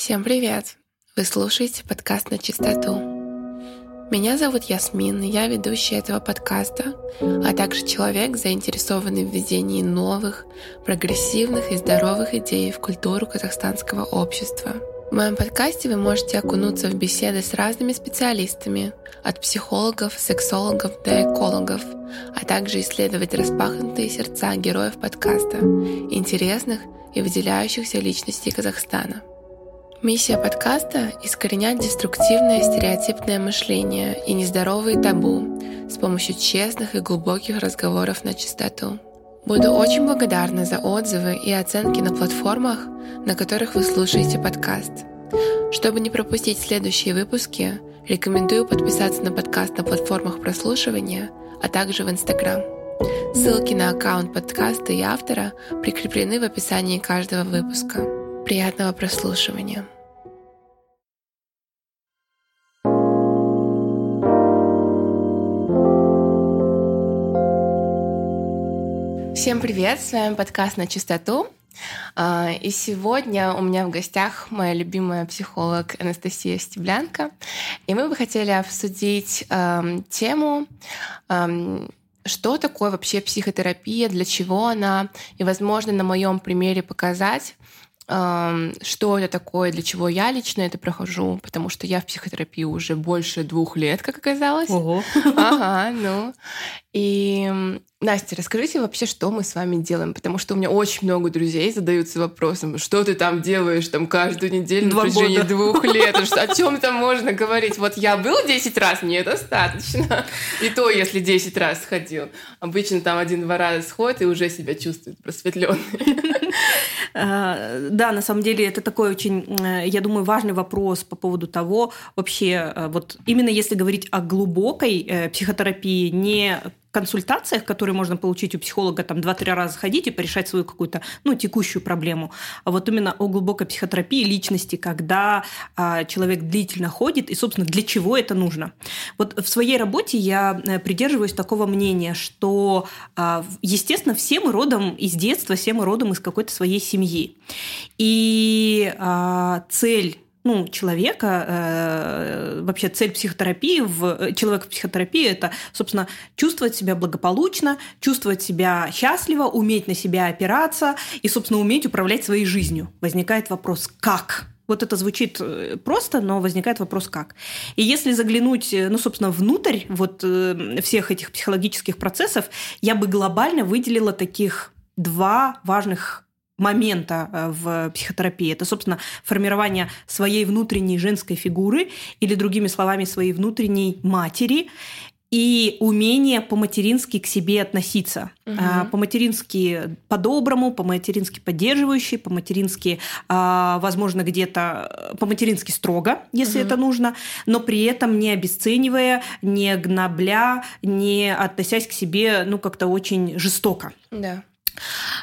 Всем привет! Вы слушаете подкаст «На чистоту». Меня зовут Ясмин, я ведущая этого подкаста, а также человек, заинтересованный в введении новых, прогрессивных и здоровых идей в культуру казахстанского общества. В моем подкасте вы можете окунуться в беседы с разными специалистами, от психологов, сексологов до экологов, а также исследовать распахнутые сердца героев подкаста, интересных и выделяющихся личностей Казахстана – Миссия подкаста — искоренять деструктивное стереотипное мышление и нездоровые табу с помощью честных и глубоких разговоров на чистоту. Буду очень благодарна за отзывы и оценки на платформах, на которых вы слушаете подкаст. Чтобы не пропустить следующие выпуски, рекомендую подписаться на подкаст на платформах прослушивания, а также в Инстаграм. Ссылки на аккаунт подкаста и автора прикреплены в описании каждого выпуска. Приятного прослушивания. Всем привет, с вами подкаст «На чистоту». А, и сегодня у меня в гостях моя любимая психолог Анастасия Стеблянка. И мы бы хотели обсудить эм, тему эм, что такое вообще психотерапия, для чего она, и, возможно, на моем примере показать, что это такое, для чего я лично это прохожу, потому что я в психотерапии уже больше двух лет, как оказалось. Ого. Ага, ну. И Настя, расскажите вообще, что мы с вами делаем, потому что у меня очень много друзей задаются вопросом, что ты там делаешь там каждую неделю Два на протяжении года. двух лет, о чем там можно говорить? Вот я был 10 раз, мне достаточно. И то, если 10 раз сходил. Обычно там один-два раза сходит и уже себя чувствует просветленный. А, да, на самом деле это такой очень, э, я думаю, важный вопрос по поводу того, вообще, э, вот именно если говорить о глубокой э, психотерапии, не консультациях, которые можно получить у психолога, там, два-три раза ходить и порешать свою какую-то, ну, текущую проблему. А вот именно о глубокой психотерапии личности, когда а, человек длительно ходит, и, собственно, для чего это нужно. Вот в своей работе я э, придерживаюсь такого мнения, что, а, естественно, все мы родом из детства, все мы родом из какой-то своей семьи. И а, цель ну, человека, э, вообще цель психотерапии, в, э, человека в психотерапии – это, собственно, чувствовать себя благополучно, чувствовать себя счастливо, уметь на себя опираться и, собственно, уметь управлять своей жизнью. Возникает вопрос «как?». Вот это звучит э, просто, но возникает вопрос как. И если заглянуть, э, ну, собственно, внутрь вот всех этих психологических процессов, я бы глобально выделила таких два важных момента э, в психотерапии. Это, собственно, формирование своей внутренней женской фигуры или, другими словами, своей внутренней матери и умение по-матерински к себе относиться. Угу. По-матерински по-доброму, по-матерински поддерживающий, по-матерински, а, возможно, где-то по-матерински строго, если угу. это нужно, но при этом не обесценивая, не гнобля, не относясь к себе, ну, как-то очень жестоко. Да.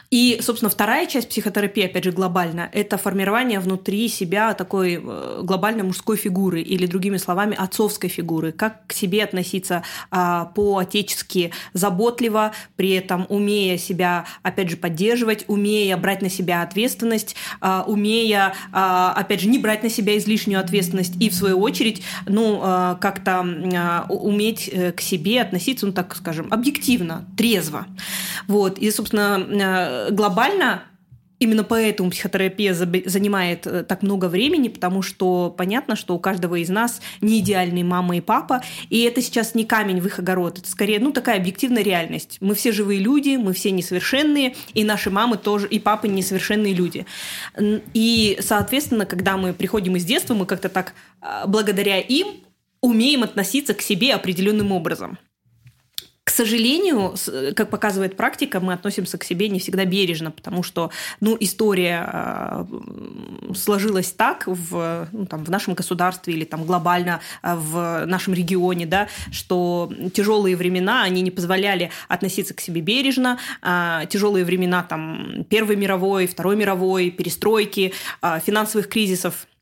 И, собственно, вторая часть психотерапии, опять же, глобально, это формирование внутри себя такой э, глобальной мужской фигуры или, другими словами, отцовской фигуры. Как к себе относиться а, по-отечески заботливо, при этом умея себя, опять же, поддерживать, умея брать на себя ответственность, а, умея, а, опять же, не брать на себя излишнюю ответственность и, в свою очередь, ну, а, как-то а, уметь э, к себе относиться, ну, так скажем, объективно, трезво. Вот. И, собственно, э, глобально Именно поэтому психотерапия занимает э, так много времени, потому что понятно, что у каждого из нас не идеальные мама и папа, и это сейчас не камень в их огород, это скорее ну, такая объективная реальность. Мы все живые люди, мы все несовершенные, и наши мамы тоже, и папы несовершенные люди. И, соответственно, когда мы приходим из детства, мы как-то так а, благодаря им умеем относиться к себе определенным образом. К сожалению, как показывает практика, мы относимся к себе не всегда бережно, потому что ну, история а, сложилась так в, ну, там, в нашем государстве или там, глобально а, в нашем регионе, да, что тяжелые времена, они не позволяли относиться к себе бережно. А, тяжелые времена там, Первой мировой, Второй мировой, перестройки, финансовых кризисов –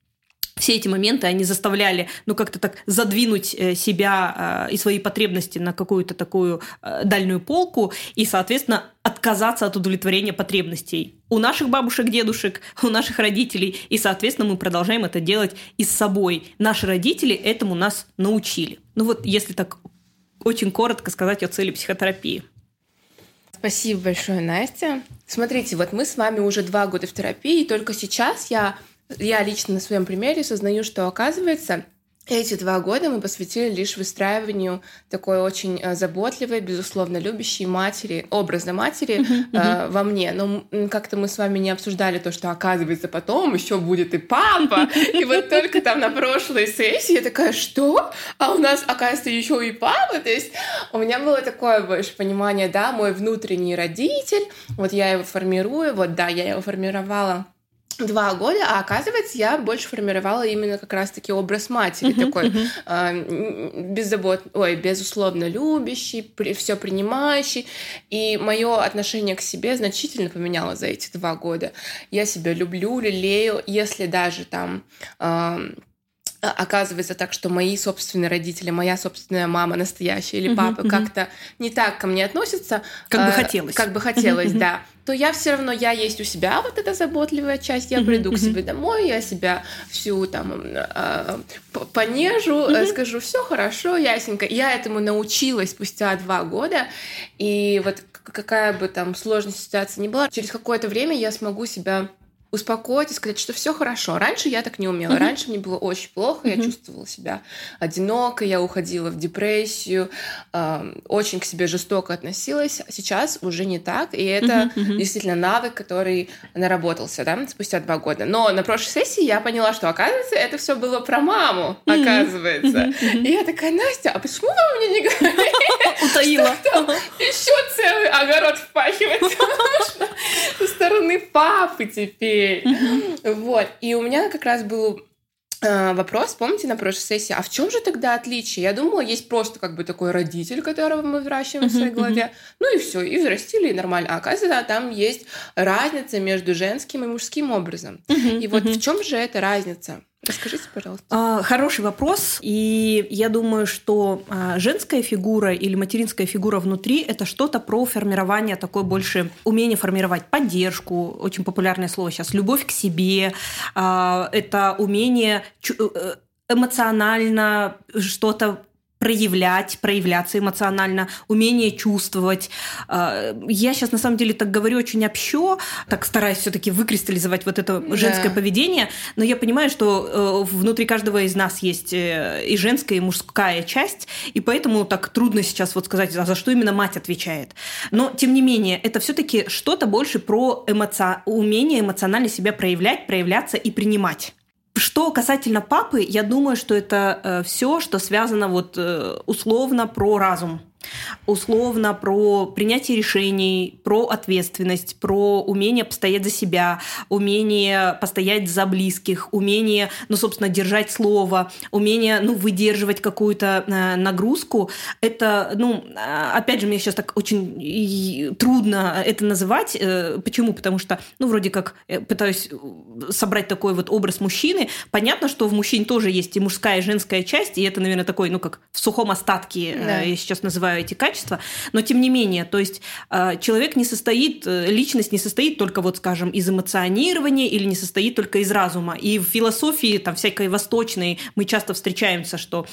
все эти моменты, они заставляли, ну, как-то так задвинуть э, себя э, и свои потребности на какую-то такую э, дальнюю полку и, соответственно, отказаться от удовлетворения потребностей у наших бабушек, дедушек, у наших родителей. И, соответственно, мы продолжаем это делать и с собой. Наши родители этому нас научили. Ну вот, если так очень коротко сказать о цели психотерапии. Спасибо большое, Настя. Смотрите, вот мы с вами уже два года в терапии, и только сейчас я я лично на своем примере сознаю, что оказывается, эти два года мы посвятили лишь выстраиванию такой очень э, заботливой, безусловно, любящей матери, образа матери uh-huh, uh-huh. Э, во мне. Но как-то мы с вами не обсуждали то, что оказывается потом еще будет и папа. И вот только там на прошлой сессии я такая, что? А у нас, оказывается, еще и папа. То есть у меня было такое больше понимание, да, мой внутренний родитель, вот я его формирую, вот да, я его формировала два года, а оказывается, я больше формировала именно как раз-таки образ матери, uh-huh, такой uh-huh. Э, беззабот, ой, безусловно любящий, при, все принимающий, и мое отношение к себе значительно поменялось за эти два года. Я себя люблю, лелею, если даже там э, оказывается так, что мои собственные родители, моя собственная мама настоящая или папа uh-huh, uh-huh. как-то не так ко мне относятся, как э, бы хотелось, как бы хотелось, uh-huh, да то я все равно, я есть у себя, вот эта заботливая часть, я приду к себе домой, я себя всю там э, понежу, э, скажу, все хорошо, ясненько. Я этому научилась спустя два года, и вот какая бы там сложная ситуация ни была, через какое-то время я смогу себя успокоить и сказать, что все хорошо. Раньше я так не умела. Mm-hmm. Раньше мне было очень плохо, mm-hmm. я чувствовала себя одинокой, я уходила в депрессию, э, очень к себе жестоко относилась. Сейчас уже не так, и это mm-hmm. действительно навык, который наработался, да, спустя два года. Но на прошлой сессии я поняла, что оказывается это все было про маму, mm-hmm. оказывается. Mm-hmm. И я такая, Настя, а почему вы мне не говорили? Утаила. Еще целый огород впахивать со стороны папы теперь теперь. Вот. И у меня как раз был э, вопрос, помните, на прошлой сессии, а в чем же тогда отличие? Я думала, есть просто как бы такой родитель, которого мы выращиваем в своей голове, ну и все, и взрастили, и нормально. А оказывается, там есть разница между женским и мужским образом. И вот в чем же эта разница? Расскажите, пожалуйста. А, хороший вопрос. И я думаю, что а, женская фигура или материнская фигура внутри – это что-то про формирование такой больше умение формировать поддержку, очень популярное слово сейчас, любовь к себе. А, это умение э, эмоционально что-то проявлять, проявляться эмоционально, умение чувствовать. А, я сейчас на самом деле так говорю очень общо, так стараюсь все-таки выкристаллизовать вот это женское да. поведение, но я понимаю, что э, внутри каждого из нас есть э, и женская, и мужская часть, и поэтому так трудно сейчас вот сказать, а за что именно мать отвечает. Но тем не менее, это все-таки что-то больше про эмоци... умение эмоционально себя проявлять, проявляться и принимать. Что касательно папы, я думаю, что это э, все, что связано вот э, условно про разум условно про принятие решений, про ответственность, про умение постоять за себя, умение постоять за близких, умение, ну, собственно, держать слово, умение, ну, выдерживать какую-то э, нагрузку. Это, ну, э, опять же, мне сейчас так очень трудно это называть. Э, почему? Потому что, ну, вроде как пытаюсь собрать такой вот образ мужчины. Понятно, что в мужчине тоже есть и мужская, и женская часть, и это, наверное, такой, ну, как в сухом остатке, да. я сейчас называю эти качества, но тем не менее, то есть э, человек не состоит, э, личность не состоит только вот, скажем, из эмоционирования или не состоит только из разума. И в философии там всякой восточной мы часто встречаемся, что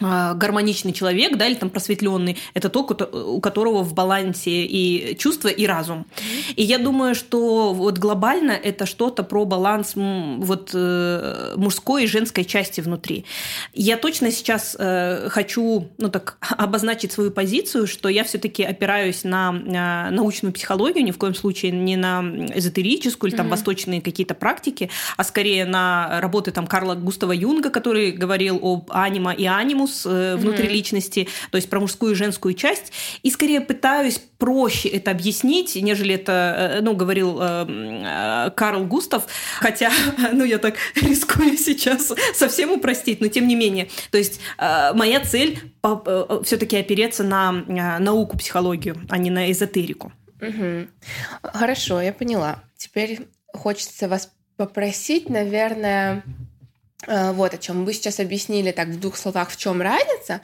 гармоничный человек, да, или там просветленный, это тот, у которого в балансе и чувства, и разум. И я думаю, что вот глобально это что-то про баланс вот э, мужской и женской части внутри. Я точно сейчас э, хочу, ну так, обозначить свою позицию, что я все-таки опираюсь на научную психологию, ни в коем случае не на эзотерическую или там mm-hmm. восточные какие-то практики, а скорее на работы там Карла Густава Юнга, который говорил об анима и анимус, статус э, внутри mm-hmm. личности, то есть про мужскую и женскую часть, и скорее пытаюсь проще это объяснить, нежели это, э, ну, говорил э, э, Карл Густав, хотя, ну, я так рискую сейчас совсем упростить, но тем не менее. То есть э, моя цель э, все-таки опереться на э, науку, психологию, а не на эзотерику. Угу. Хорошо, я поняла. Теперь хочется вас попросить, наверное, вот о чем вы сейчас объяснили так в двух словах, в чем разница.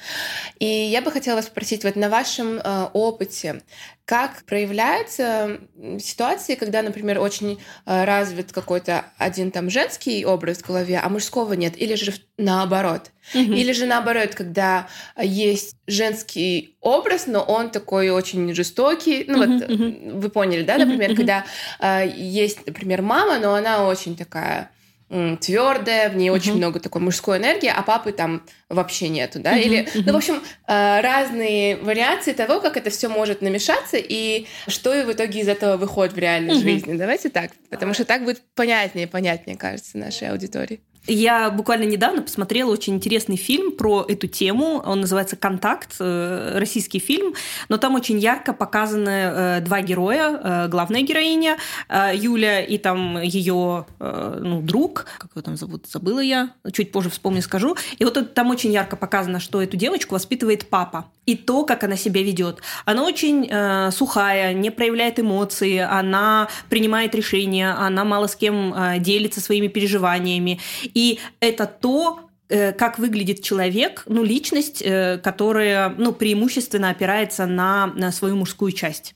И я бы хотела вас спросить, вот на вашем э, опыте, как проявляются ситуации, когда, например, очень э, развит какой-то один там женский образ в голове, а мужского нет, или же наоборот. Mm-hmm. Или же наоборот, когда есть женский образ, но он такой очень жестокий. Ну mm-hmm. вот mm-hmm. вы поняли, да, например, mm-hmm. когда э, есть, например, мама, но она очень такая твердая, в ней uh-huh. очень много такой мужской энергии, а папы там вообще нету, да? Uh-huh, Или, uh-huh. ну, в общем, э, разные вариации того, как это все может намешаться и что в итоге из этого выходит в реальной uh-huh. жизни. Давайте так, потому что так будет понятнее, понятнее, кажется, нашей аудитории. Я буквально недавно посмотрела очень интересный фильм про эту тему. Он называется «Контакт», э, российский фильм. Но там очень ярко показаны э, два героя. Э, главная героиня Юля и там ее ну, друг. Как его там зовут? Забыла я. Чуть позже вспомню, скажу. И вот там очень ярко показано, что эту девочку воспитывает папа. И то, как она себя ведет. Она очень сухая, не проявляет эмоции, она принимает решения, она мало с кем делится своими переживаниями. И это то, э, как выглядит человек, ну, личность, э, которая, ну, преимущественно опирается на, на свою мужскую часть.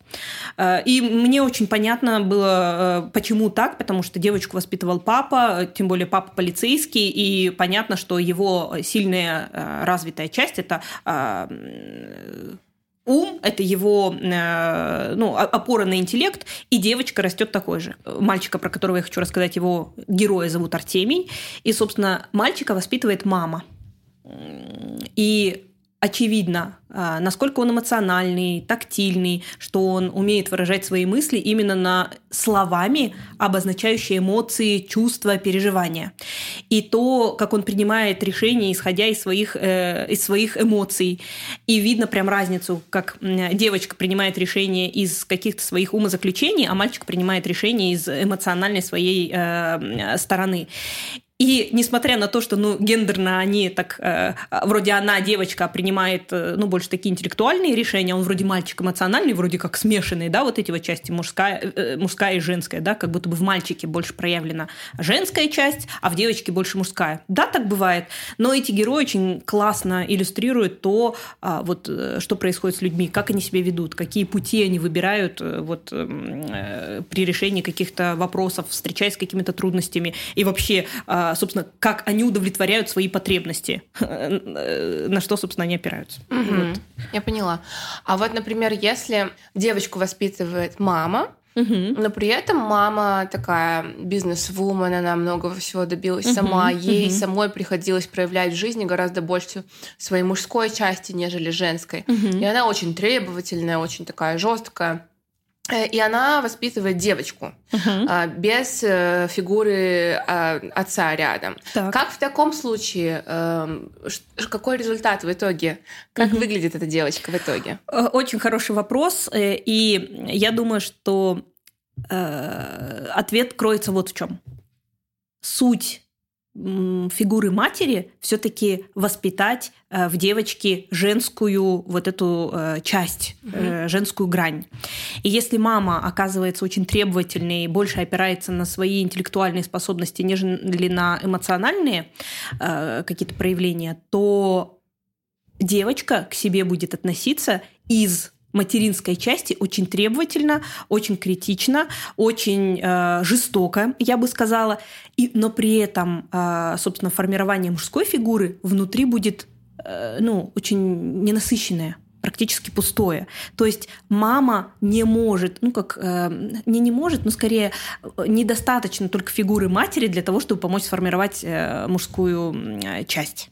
Э, и мне очень понятно было, почему так, потому что девочку воспитывал папа, тем более папа полицейский, и понятно, что его сильная развитая часть – это ум, это его э, ну, опора на интеллект, и девочка растет такой же. Мальчика, про которого я хочу рассказать, его героя зовут Артемий, и, собственно, мальчика воспитывает мама. И очевидно, а, насколько он эмоциональный, тактильный, что он умеет выражать свои мысли именно на словами, обозначающие эмоции, чувства, переживания. И то, как он принимает решения, исходя из своих, э, из своих эмоций. И видно прям разницу, как девочка принимает решения из каких-то своих умозаключений, а мальчик принимает решения из эмоциональной своей э, стороны. И несмотря на то, что ну, гендерно они так, э, вроде она девочка принимает э, ну, больше такие интеллектуальные решения, он вроде мальчик эмоциональный, вроде как смешанный, да, вот эти вот части, мужская, э, э, мужская и женская, да, как будто бы в мальчике больше проявлена женская часть, а в девочке больше мужская. Да, так бывает, но эти герои очень классно иллюстрируют то, э, вот, что происходит с людьми, как они себя ведут, какие пути они выбирают э, вот, э, при решении каких-то вопросов, встречаясь с какими-то трудностями, и вообще э, собственно, как они удовлетворяют свои потребности, на что, собственно, они опираются. Угу. Вот. Я поняла. А вот, например, если девочку воспитывает мама, Угу. Но при этом мама такая бизнес-вумен, она много всего добилась угу, сама. Ей угу. самой приходилось проявлять в жизни гораздо больше своей мужской части, нежели женской. Угу. И она очень требовательная, очень такая жесткая. Э, и она воспитывает девочку uh-huh. без э, фигуры а, отца рядом. Так. Как в таком случае, эм, какой результат в итоге? Как uh-huh. выглядит эта девочка в итоге? Э, очень хороший вопрос. И я думаю, что ответ кроется вот в чем. Суть фигуры матери все-таки воспитать э, в девочке женскую вот эту э, часть, угу. женскую грань. И если мама оказывается очень требовательной и больше опирается на свои интеллектуальные способности, нежели на эмоциональные какие-то проявления, то девочка к себе будет относиться из материнской части очень требовательно, очень критично, очень э, жестоко, я бы сказала. И, но при этом, э, собственно, формирование мужской фигуры внутри будет э, ну, очень ненасыщенное практически пустое. То есть мама не может, ну как, э, не не может, но скорее э, недостаточно только фигуры матери для того, чтобы помочь сформировать э, мужскую часть.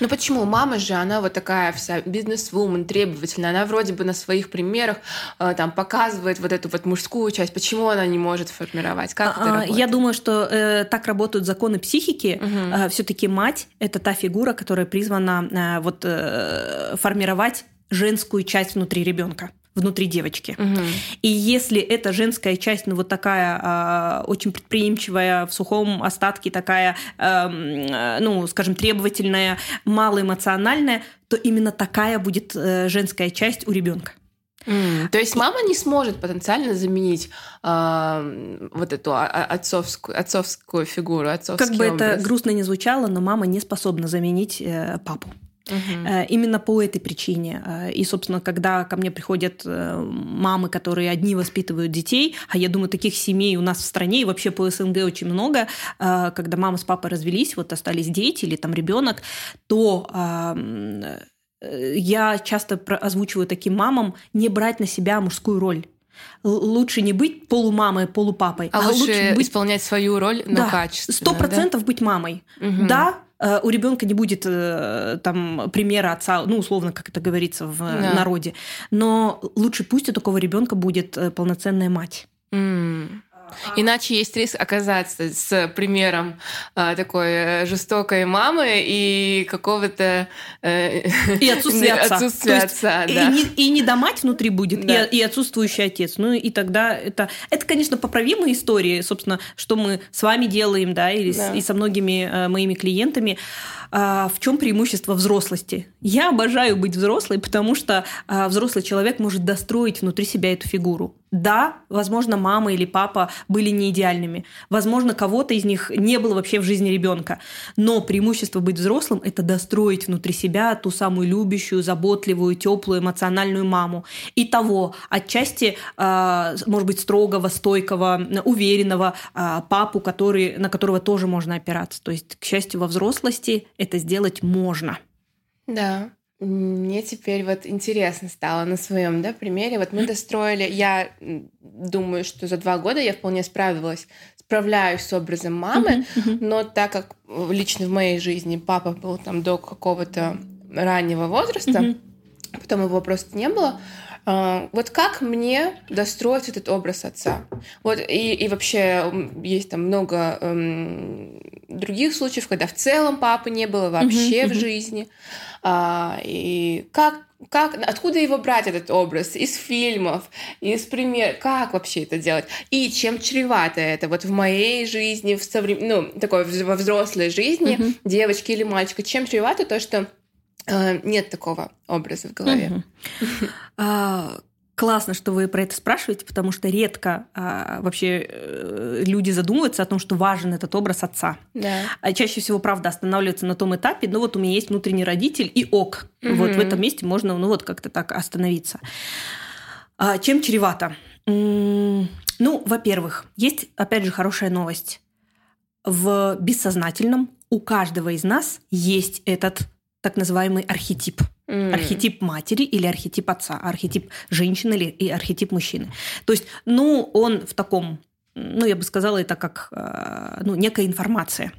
Ну почему? Мама же, она вот такая вся бизнес-вумен, требовательная. Она вроде бы на своих примерах э, там показывает вот эту вот мужскую часть. Почему она не может формировать? Как это а, работает? Я думаю, что э, так работают законы психики. Угу. Э, Все-таки мать – это та фигура, которая призвана э, вот, э, формировать женскую часть внутри ребенка внутри девочки. Угу. И если эта женская часть, ну вот такая э, очень предприимчивая, в сухом остатке такая, э, ну, скажем, требовательная, малоэмоциональная, то именно такая будет э, женская часть у ребенка. Mm, то есть мама не сможет потенциально заменить э, вот эту отцовскую, отцовскую фигуру, отцовский Как бы образ. это грустно не звучало, но мама не способна заменить э, папу. Угу. Именно по этой причине. Э, и, собственно, когда ко мне приходят мамы, которые одни воспитывают детей, а я думаю, таких семей у нас в стране и вообще по СНГ очень много, когда мама с папой развелись, вот остались дети или там ребенок, то я часто озвучиваю таким мамам не брать на себя мужскую роль лучше не быть полумамой, полупапой, а, а лучше, лучше быть... исполнять свою роль, но да, качественно. Сто процентов да? быть мамой. Угу. Да, э, у ребенка не будет э, там примера отца, ну условно, как это говорится в да. народе, но лучше пусть у такого ребенка будет э, полноценная мать. Mm. Иначе есть риск оказаться с примером э, такой э, жестокой мамы и какого-то... Э, и отсутствия отца. Отсутствие отца, да. И не, и не до мать внутри будет, да. и, и отсутствующий отец. Ну и тогда это... Это, конечно, поправимые истории, собственно, что мы с вами делаем, да, или да. С, и со многими э, моими клиентами. А, в чем преимущество взрослости? Я обожаю быть взрослой, потому что а, взрослый человек может достроить внутри себя эту фигуру. Да, возможно, мама или папа были не идеальными. Возможно, кого-то из них не было вообще в жизни ребенка. Но преимущество быть взрослым – это достроить внутри себя ту самую любящую, заботливую, теплую, эмоциональную маму. И того, отчасти, а, может быть, строгого, стойкого, уверенного папу, который, на которого тоже можно опираться. То есть, к счастью, во взрослости это сделать можно. Да. Мне теперь вот интересно стало на своем да, примере. Вот мы достроили, я думаю, что за два года я вполне справилась, справляюсь с образом мамы, но так как лично в моей жизни папа был там до какого-то раннего возраста, потом его просто не было, а, вот как мне достроить этот образ отца? Вот и, и вообще есть там много эм, других случаев, когда в целом папы не было вообще uh-huh, в жизни. А, и как как, откуда его брать этот образ? Из фильмов, из пример, как вообще это делать? И чем чревато это? Вот в моей жизни, в соврем... ну, такой во взрослой жизни, uh-huh. девочки или мальчика, чем чревато то, что э, нет такого образа в голове? Uh-huh. Классно, что вы про это спрашиваете, потому что редко а, вообще э, люди задумываются о том, что важен этот образ отца. Да. А чаще всего, правда, останавливаются на том этапе, ну вот у меня есть внутренний родитель и ок. Угу. Вот в этом месте можно, ну вот как-то так остановиться. А, чем чревато? Ну, во-первых, есть, опять же, хорошая новость. В бессознательном у каждого из нас есть этот так называемый архетип. Mm. Архетип матери или архетип отца, архетип женщины или и архетип мужчины. То есть, ну, он в таком, ну, я бы сказала, это как э, ну, некая информация.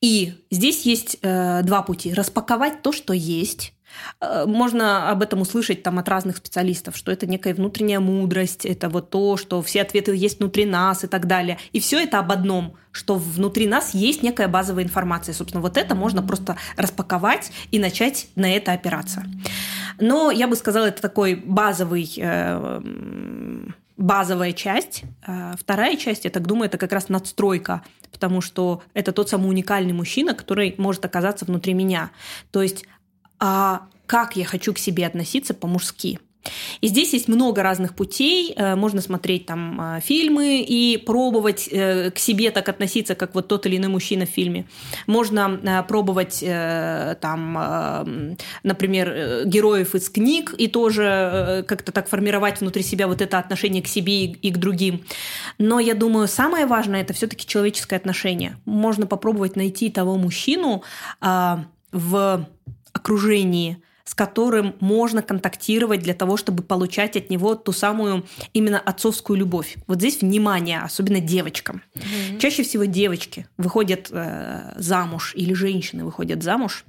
И здесь есть э, два пути. Распаковать то, что есть, можно об этом услышать там, от разных специалистов, что это некая внутренняя мудрость, это вот то, что все ответы есть внутри нас и так далее. И все это об одном, что внутри нас есть некая базовая информация. Собственно, вот это можно просто распаковать и начать на это опираться. Но я бы сказала, это такой базовый э, базовая часть. Э, вторая часть, я так думаю, это как раз надстройка, потому что это тот самый уникальный мужчина, который может оказаться внутри меня. То есть а как я хочу к себе относиться по-мужски. И здесь есть много разных путей. Э, можно смотреть там э, фильмы и пробовать э, к себе так относиться, как вот тот или иной мужчина в фильме. Можно пробовать там, например, героев из книг и тоже как-то так формировать внутри себя вот это отношение к себе и к другим. Но я думаю, самое важное это все-таки человеческое отношение. Можно попробовать найти того мужчину в окружении, с которым можно контактировать для того, чтобы получать от него ту самую именно отцовскую любовь. Вот здесь внимание, особенно девочкам. Mm-hmm. Чаще всего девочки выходят э, замуж или женщины выходят замуж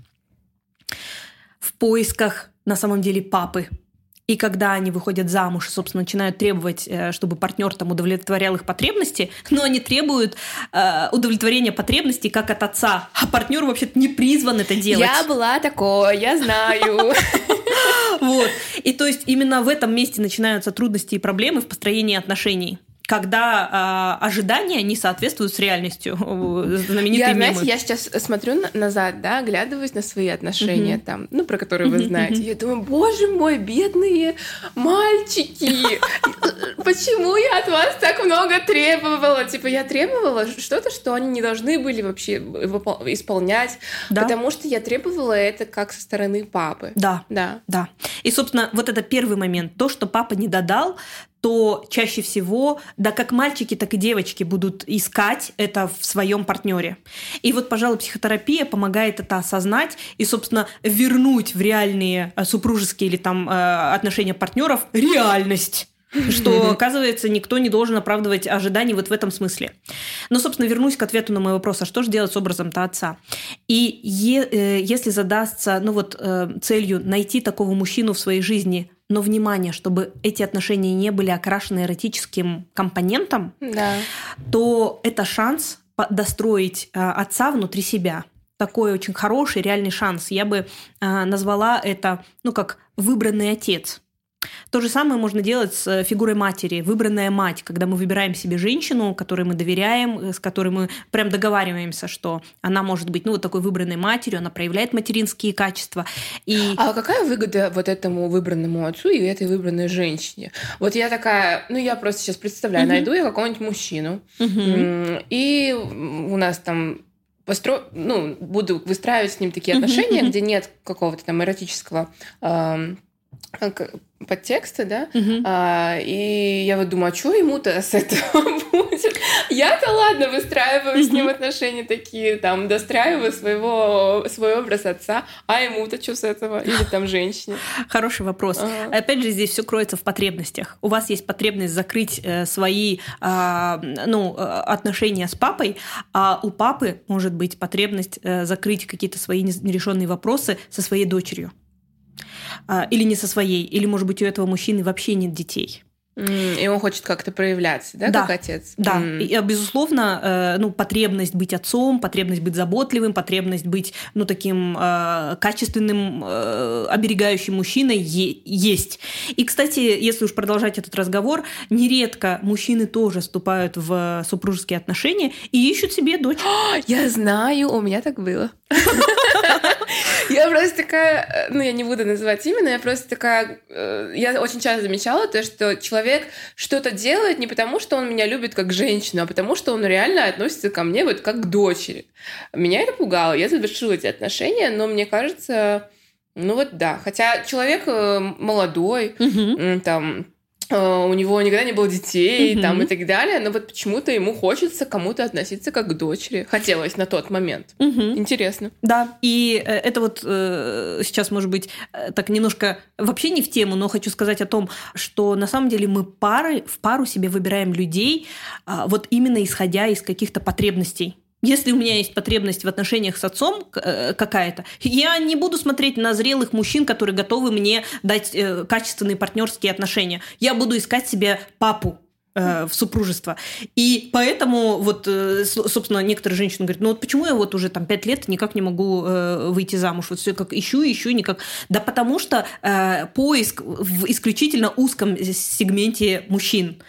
в поисках на самом деле папы, и когда они выходят замуж, собственно, начинают требовать, э, чтобы партнер там удовлетворял их потребности, но они требуют э, удовлетворения потребностей как от отца, а партнер вообще-то не призван это делать. Я была такой, я знаю. Вот. И то есть именно в этом месте начинаются трудности и проблемы в построении отношений. Когда э, ожидания не соответствуют с реальностью. Знаменитые я, мемы. знаете, я сейчас смотрю назад, да, оглядываюсь на свои отношения uh-huh. там, ну, про которые вы знаете. Uh-huh. Я думаю, боже мой, бедные мальчики, почему я от вас так много требовала? Типа, я требовала что-то, что они не должны были вообще исполнять, да. потому что я требовала это как со стороны папы. Да, да, да. И, собственно, вот это первый момент. То, что папа не додал, то чаще всего, да как мальчики, так и девочки будут искать это в своем партнере. И вот, пожалуй, психотерапия помогает это осознать и, собственно, вернуть в реальные э, супружеские или там э, отношения партнеров реальность что, оказывается, никто не должен оправдывать ожиданий вот в этом смысле. Но, собственно, вернусь к ответу на мой вопрос, а что же делать с образом-то отца? И е- э, если задастся ну вот, э, целью найти такого мужчину в своей жизни, но внимание, чтобы эти отношения не были окрашены эротическим компонентом, да. то это шанс достроить а, отца внутри себя. Такой очень хороший, реальный шанс. Я бы а, назвала это, ну, как выбранный отец. То же самое можно делать с э, фигурой матери, выбранная мать, когда мы выбираем себе женщину, которой мы доверяем, э, с которой мы прям договариваемся, что она может быть, ну, вот такой выбранной матерью, она проявляет материнские качества. И... А какая выгода вот этому выбранному отцу и этой выбранной женщине? Вот я такая, ну, я просто сейчас представляю, угу. найду я какого-нибудь мужчину, угу. и у нас там постро... ну, буду выстраивать с ним такие отношения, uh-huh, где нет какого-то там эротического э, подтексты, да, угу. а, и я вот думаю, а что ему-то с этого будет? Я-то ладно выстраиваю угу. с ним отношения такие, там, достраиваю своего, свой образ отца, а ему-то что с этого? Или там женщине? Хороший вопрос. Ага. Опять же, здесь все кроется в потребностях. У вас есть потребность закрыть э, свои э, ну, отношения с папой, а у папы может быть потребность э, закрыть какие-то свои нерешенные вопросы со своей дочерью. А, или не со своей, или, может быть, у этого мужчины вообще нет детей. И он хочет как-то проявляться, да, да как отец? Да, mm. и, безусловно, э, ну, потребность быть отцом, потребность быть заботливым, потребность быть, ну, таким э, качественным, э, оберегающим мужчиной е- есть. И, кстати, если уж продолжать этот разговор, нередко мужчины тоже вступают в супружеские отношения и ищут себе дочь. Я знаю, у меня так было. Я просто такая, ну, я не буду называть именно, я просто такая, э, я очень часто замечала то, что человек что-то делает не потому, что он меня любит как женщину, а потому, что он реально относится ко мне вот как к дочери. Меня это пугало, я завершила эти отношения, но мне кажется, ну вот да, хотя человек э, молодой, угу. там Э, у него никогда не было детей mm-hmm. там и так далее, но вот почему-то ему хочется кому-то относиться как к дочери. Хотелось на тот момент. Mm-hmm. Интересно. Да, и э, это вот э, сейчас, может быть, э, так немножко вообще не в тему, но хочу сказать о том, что на самом деле мы пары, в пару себе выбираем людей э, вот именно исходя из каких-то потребностей. Если у меня есть потребность в отношениях с отцом э, какая-то, я не буду смотреть на зрелых мужчин, которые готовы мне дать э, качественные партнерские отношения. Я буду искать себе папу, э, в супружество. И поэтому вот, собственно, некоторые женщины говорят, ну вот почему я вот уже там пять лет никак не могу выйти замуж? Вот все как ищу, ищу, никак. Да потому что поиск в исключительно узком сегменте мужчин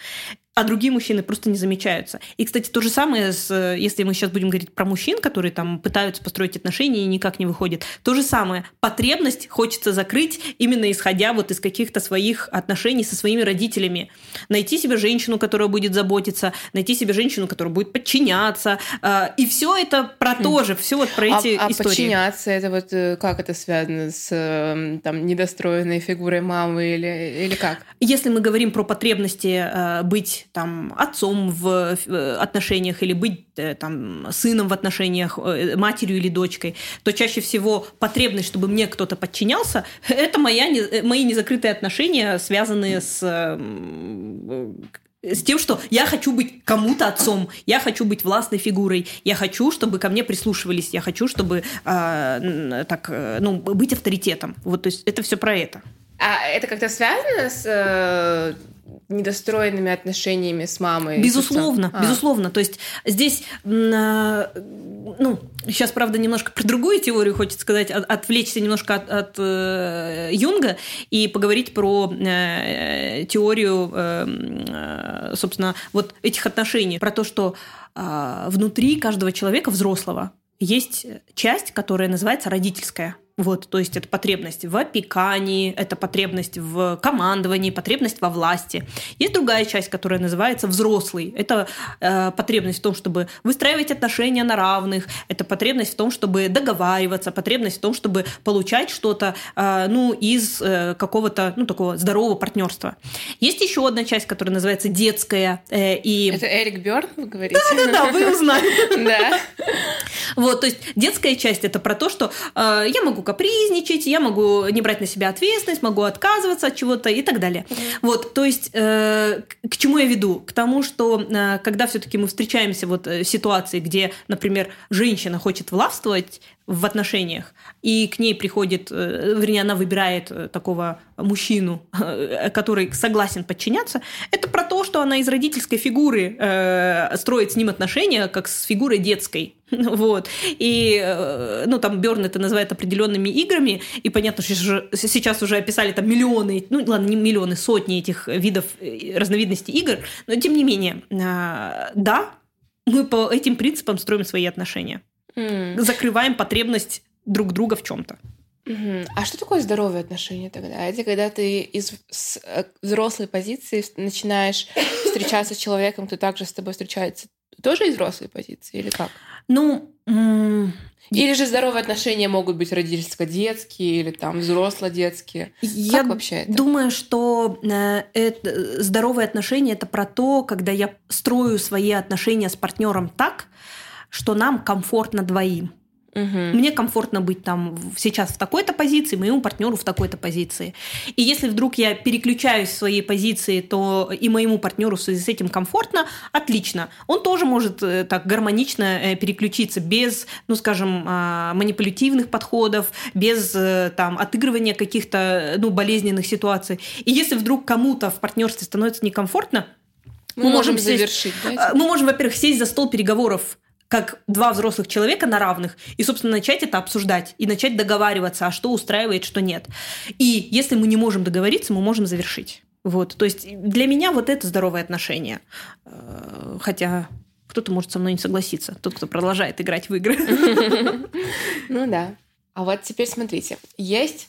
а другие мужчины просто не замечаются. И, кстати, то же самое, с, если мы сейчас будем говорить про мужчин, которые там пытаются построить отношения и никак не выходят, то же самое. Потребность хочется закрыть именно исходя вот из каких-то своих отношений со своими родителями. Найти себе женщину, которая будет заботиться, найти себе женщину, которая будет подчиняться. А, и все это про то же, все вот про эти а, истории. А подчиняться, это вот э, как это связано с э, там недостроенной фигурой мамы или, или как? Если мы говорим про потребности э, быть там отцом в э, отношениях или быть э, там сыном в отношениях, э, матерью или дочкой, то чаще всего потребность, чтобы мне кто-то подчинялся, это моя, мои незакрытые отношения, связанные с с тем, что я хочу быть кому-то отцом, я хочу быть властной фигурой, я хочу, чтобы ко мне прислушивались, я хочу, чтобы э, так, ну, быть авторитетом. Вот, то есть это все про это. А это как-то связано с э, недостроенными отношениями с мамой? Безусловно, а. безусловно. То есть здесь, э, ну, сейчас, правда, немножко про другую теорию хочется сказать, от, отвлечься немножко от, от э, Юнга и поговорить про э, теорию, э, собственно, вот этих отношений, про то, что э, внутри каждого человека взрослого есть часть, которая называется родительская. Вот, то есть это потребность в опекании, это потребность в командовании, потребность во власти. Есть другая часть, которая называется взрослый. Это э, потребность в том, чтобы выстраивать отношения на равных, это потребность в том, чтобы договариваться, потребность в том, чтобы получать что-то, э, ну, из э, какого-то, ну, такого здорового партнерства. Есть еще одна часть, которая называется детская. Э, и... Это Эрик Бёрн, вы говорите? Да-да-да, вы узнаете. Да. Вот, то есть детская часть это про то, что э, я могу капризничать, я могу не брать на себя ответственность, могу отказываться от чего-то и так далее. Mm-hmm. Вот, то есть э, к чему я веду? К тому, что э, когда все-таки мы встречаемся вот э, в ситуации, где, например, женщина хочет властвовать, в отношениях, и к ней приходит, э, вернее, она выбирает э, такого мужчину, э, который согласен подчиняться, это про то, что она из родительской фигуры э, строит с ним отношения, как с фигурой детской. Вот. И, ну, там Берн это называет определенными играми, и понятно, что сейчас уже описали там миллионы, ну, ладно, не миллионы, сотни этих видов, разновидностей игр, но тем не менее, да, мы по этим принципам строим свои отношения. Mm. Закрываем потребность друг друга в чем-то. Угу. А что такое здоровые отношения тогда? Это когда ты из с, э, взрослой позиции начинаешь встречаться с человеком, кто также с тобой встречается, тоже из взрослой позиции или как? Ну, или же здоровые отношения могут быть родительско-детские или там взросло-детские. Я как вообще это? думаю, что э, это, здоровые отношения это про то, когда я строю свои отношения с партнером так, что нам комфортно двоим. Угу. Мне комфортно быть там сейчас в такой-то позиции, моему партнеру в такой-то позиции. И если вдруг я переключаюсь в своей позиции, то и моему партнеру в связи с этим комфортно, отлично. Он тоже может э, так гармонично э, переключиться без, ну скажем, а, манипулятивных подходов, без э, там отыгрывания каких-то ну, болезненных ситуаций. И если вдруг кому-то в партнерстве становится некомфортно, мы, мы можем, можем завершить, сесть, да? Мы можем, во-первых, сесть за стол переговоров как два взрослых человека на равных, и, собственно, начать это обсуждать, и начать договариваться, а что устраивает, что нет. И если мы не можем договориться, мы можем завершить. Вот, то есть для меня вот это здоровое отношение. Э, хотя кто-то может со мной не согласиться, тот, кто продолжает играть в игры. Ну да. А вот теперь смотрите, есть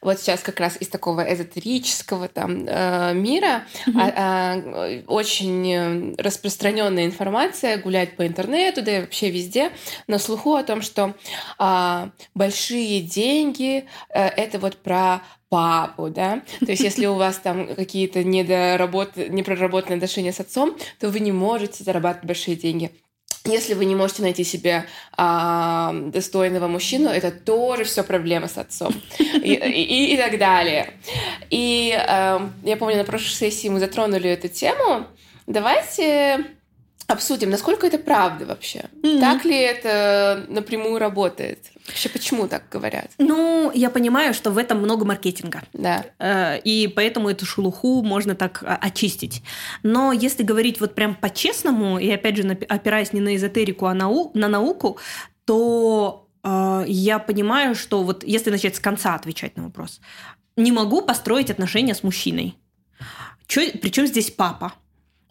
вот сейчас как раз из такого эзотерического там э, мира mm-hmm. а, а, очень распространенная информация гуляет по интернету, да и вообще везде на слуху о том, что а, большие деньги а, это вот про папу, да, то есть если у вас там какие-то недоработ... непроработанные отношения с отцом, то вы не можете зарабатывать большие деньги. Если вы не можете найти себе а, достойного мужчину, это тоже все проблема с отцом и, и, и так далее. И а, я помню, на прошлой сессии мы затронули эту тему. Давайте обсудим, насколько это правда вообще. Mm-hmm. Так ли это напрямую работает? Вообще, почему так говорят? Ну, я понимаю, что в этом много маркетинга. Да. Э, и поэтому эту шелуху можно так а, очистить. Но если говорить вот прям по-честному, и опять же опираясь не на эзотерику, а на науку, то э, я понимаю, что вот если начать с конца отвечать на вопрос, не могу построить отношения с мужчиной. Причем здесь папа?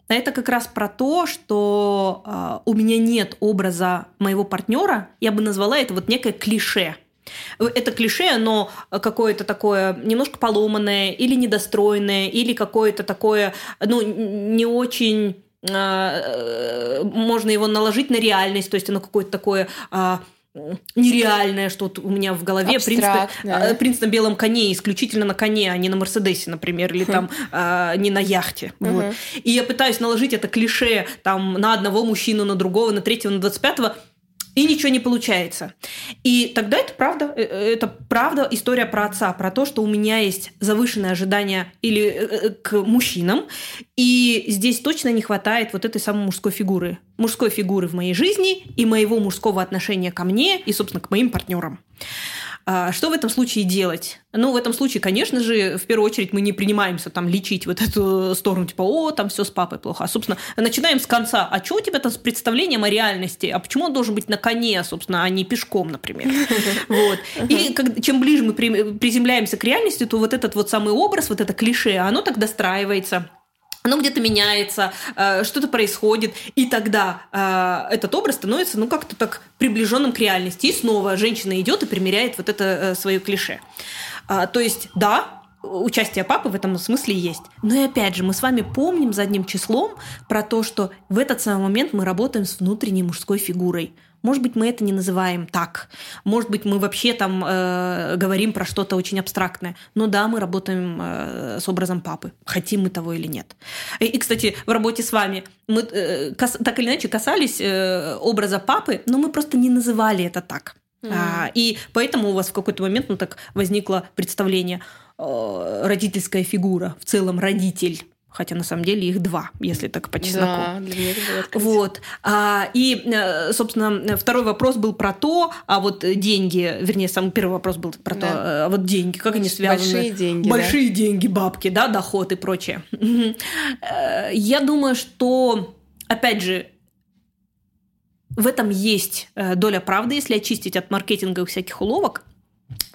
Это как раз про то, что э, у меня нет образа моего партнера. Я бы назвала это вот некое клише. Это клише, оно какое-то такое немножко поломанное или недостроенное, или какое-то такое, ну, не очень а, можно его наложить на реальность, то есть оно какое-то такое а, нереальное, что вот у меня в голове. Принц э, принц на белом коне, исключительно на коне, а не на Мерседесе, например, или там э, не на яхте. Вот. И я пытаюсь наложить это клише там на одного мужчину, на другого, на третьего, на двадцать пятого, и ничего не получается. И тогда это правда, э, э, это правда история про отца, про то, что у меня есть завышенное ожидание или э, к мужчинам, и здесь точно не хватает вот этой самой мужской фигуры. Мужской фигуры в моей жизни и моего мужского отношения ко мне и, собственно, к моим партнерам. А, что в этом случае делать? Ну, в этом случае, конечно же, в первую очередь мы не принимаемся там лечить вот эту сторону, типа, о, там все с папой плохо. А, собственно, начинаем с конца. А что у тебя там с представлением о реальности? А почему он должен быть на коне, собственно, а не пешком, например? Вот. И чем ближе мы приземляемся к реальности, то вот этот вот самый образ, вот это клише, оно так достраивается оно где-то меняется, э, что-то происходит, и тогда э, этот образ становится, ну, как-то так приближенным к реальности. И снова женщина идет и примеряет вот это э, свое клише. А, то есть, да, участие папы в этом смысле есть. Но и опять же, мы с вами помним задним числом про то, что в этот самый момент мы работаем с внутренней мужской фигурой. Может быть, мы это не называем так. Может быть, мы вообще там э, говорим про что-то очень абстрактное. Но да, мы работаем э, с образом папы, хотим мы того или нет. И, и кстати, в работе с вами мы э, кас, так или иначе касались э, образа папы, но мы просто не называли это так. Mm. А, и поэтому у вас в какой-то момент ну, так возникло представление э, родительская фигура, в целом родитель хотя на самом деле их два, если так по чесноку. Да, для меня это было Вот. А, и, э, собственно, второй вопрос был про то, а вот деньги, вернее, самый первый вопрос был про да. то, а вот деньги, как они связаны? Большие деньги. Большие да? деньги, бабки, да, доход и прочее. Э, я думаю, что, опять же, в этом есть э, доля правды, если очистить от маркетинга всяких уловок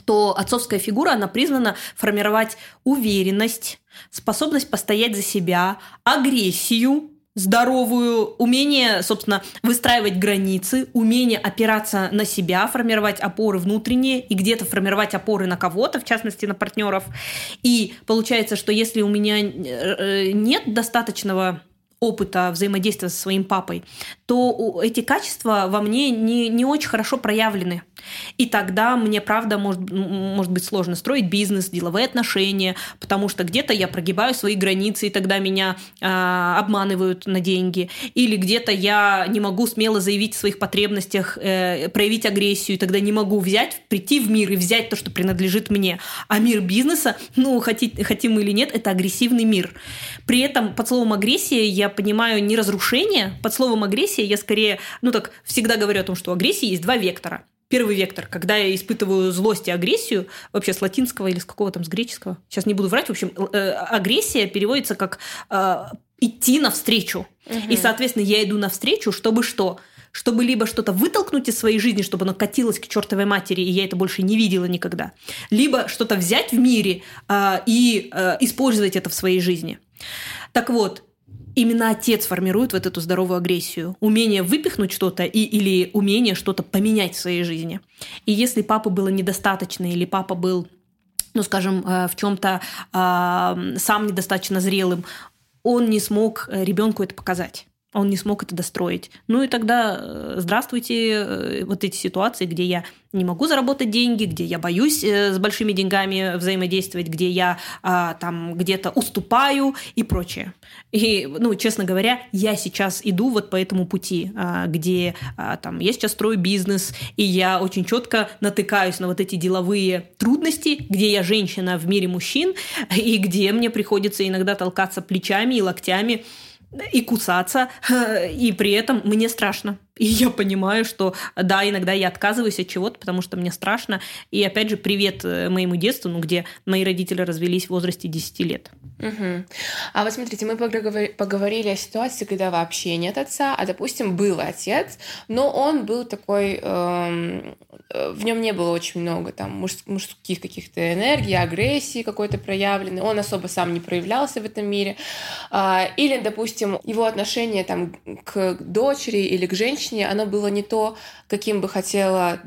то отцовская фигура, она признана формировать уверенность, способность постоять за себя, агрессию, здоровую, умение, собственно, выстраивать границы, умение опираться на себя, формировать опоры внутренние и где-то формировать опоры на кого-то, в частности, на партнеров. И получается, что если у меня э, нет достаточного опыта взаимодействия со своим папой, то эти качества во мне не, не очень хорошо проявлены. И тогда мне, правда, может, может быть сложно строить бизнес, деловые отношения, потому что где-то я прогибаю свои границы, и тогда меня э, обманывают на деньги. Или где-то я не могу смело заявить о своих потребностях, э, проявить агрессию, и тогда не могу взять, прийти в мир и взять то, что принадлежит мне. А мир бизнеса, ну, хотим мы или нет, это агрессивный мир. При этом под словом агрессия я понимаю не разрушение. Под словом агрессия я скорее, ну так, всегда говорю о том, что у агрессии есть два вектора. Первый вектор, когда я испытываю злость и агрессию, вообще с латинского или с какого там, с греческого, сейчас не буду врать, в общем, э, агрессия переводится как э, идти навстречу. Угу. И, соответственно, я иду навстречу, чтобы что? чтобы либо что-то вытолкнуть из своей жизни, чтобы оно катилось к чертовой матери, и я это больше не видела никогда, либо что-то взять в мире э, и э, использовать это в своей жизни. Так вот, именно отец формирует вот эту здоровую агрессию. Умение выпихнуть что-то и, или умение что-то поменять в своей жизни. И если папы было недостаточно, или папа был ну, скажем, э, в чем-то э, сам недостаточно зрелым, он не смог э, ребенку это показать он не смог это достроить. Ну и тогда э, здравствуйте, э, вот эти ситуации, где я не могу заработать деньги, где я боюсь э, с большими деньгами взаимодействовать, где я а, там где-то уступаю и прочее. И, ну, честно говоря, я сейчас иду вот по этому пути, а, где а, там я сейчас строю бизнес, и я очень четко натыкаюсь на вот эти деловые трудности, где я женщина в мире мужчин, и где мне приходится иногда толкаться плечами и локтями и кусаться, и при этом мне страшно. И я понимаю, что да, иногда я отказываюсь от чего-то, потому что мне страшно. И опять же, привет э, моему детству, ну, где мои родители развелись в возрасте 10 лет. Угу. А вот смотрите, мы поговорили о ситуации, когда вообще нет отца, а, допустим, был отец, но он был такой, эм, э, в нем не было очень много там муж, мужских каких-то энергий, агрессии какой-то проявленной, он особо сам не проявлялся в этом мире. Э, или, допустим, его отношение там к дочери или к женщине, оно было не то, каким бы хотела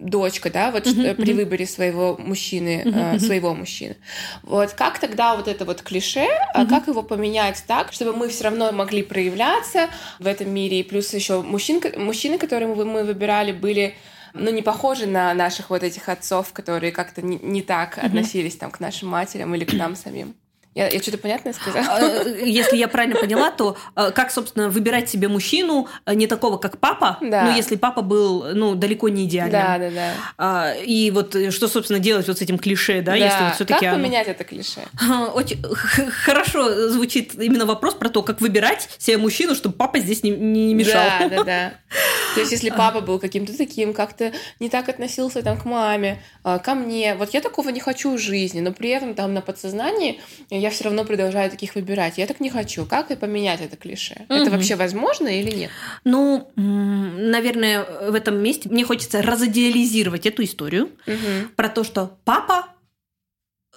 дочка, да, вот uh-huh, при выборе своего мужчины, uh-huh, э, своего мужчины. Вот как тогда вот это вот клише, uh-huh. как его поменять так, чтобы мы все равно могли проявляться в этом мире, и плюс еще мужчин, мужчины, которые мы, мы выбирали, были ну, не похожи на наших вот этих отцов, которые как-то не, не так uh-huh. относились там к нашим матерям или к нам самим. Я, я что-то понятное сказала? А, если я правильно поняла, то а, как, собственно, выбирать себе мужчину а, не такого, как папа, да. ну, если папа был, ну, далеко не идеальным. Да, да, да. И вот э, что, собственно, делать вот с этим клише, да, да. если вот все-таки... Как поменять это клише? Очень хорошо звучит именно вопрос про то, как выбирать себе мужчину, чтобы папа здесь не, не мешал. Да, да, да. То есть, если папа был каким-то таким, как-то не так относился там к маме, ко мне, вот я такого не хочу в жизни, но при этом там на подсознании я все равно продолжаю таких выбирать. Я так не хочу. Как и поменять это клише? Угу. Это вообще возможно или нет? Ну, наверное, в этом месте мне хочется разидеализировать эту историю угу. про то, что папа,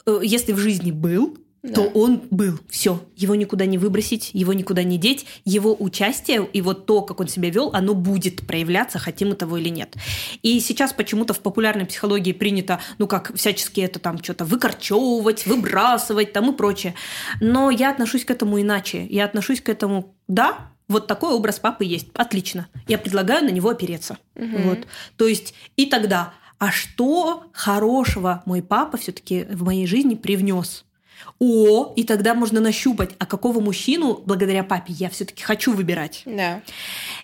э, если в жизни был, да. то он был. Все. Его никуда не выбросить, его никуда не деть. Его участие и вот то, как он себя вел, оно будет проявляться, хотим мы того или нет. И сейчас почему-то в популярной психологии принято, ну как всячески это там что-то выкорчевывать, выбрасывать там и прочее. Но я отношусь к этому иначе. Я отношусь к этому, да, вот такой образ папы есть. Отлично. Я предлагаю на него опереться. Угу. Вот. То есть и тогда, а что хорошего мой папа все-таки в моей жизни привнес? О, и тогда можно нащупать, а какого мужчину, благодаря папе, я все-таки хочу выбирать. Да.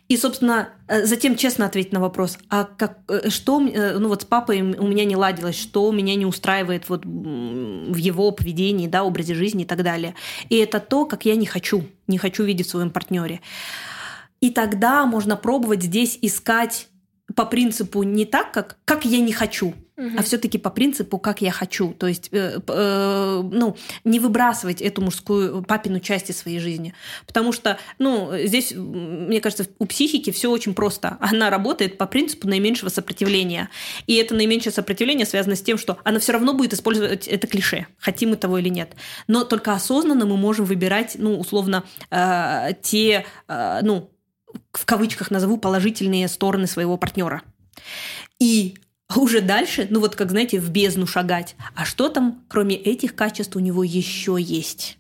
И, собственно, э, затем честно ответить на вопрос, а как, э, что, э, ну вот с папой у меня не ладилось, что меня не устраивает вот в его поведении, да, образе жизни и так далее. И это то, как я не хочу, не хочу видеть в своем партнере. И тогда можно пробовать здесь искать по принципу не так, как, как я не хочу, угу. а все-таки по принципу, как я хочу. То есть, э, э, ну, не выбрасывать эту мужскую папину часть из своей жизни. Потому что, ну, здесь, мне кажется, у психики все очень просто. Она работает по принципу наименьшего сопротивления. И это наименьшее сопротивление связано с тем, что она все равно будет использовать это клише, хотим мы того или нет. Но только осознанно мы можем выбирать, ну, условно, э, те, э, ну, в кавычках назову положительные стороны своего партнера. И уже дальше, ну вот как, знаете, в бездну шагать. А что там, кроме этих качеств, у него еще есть?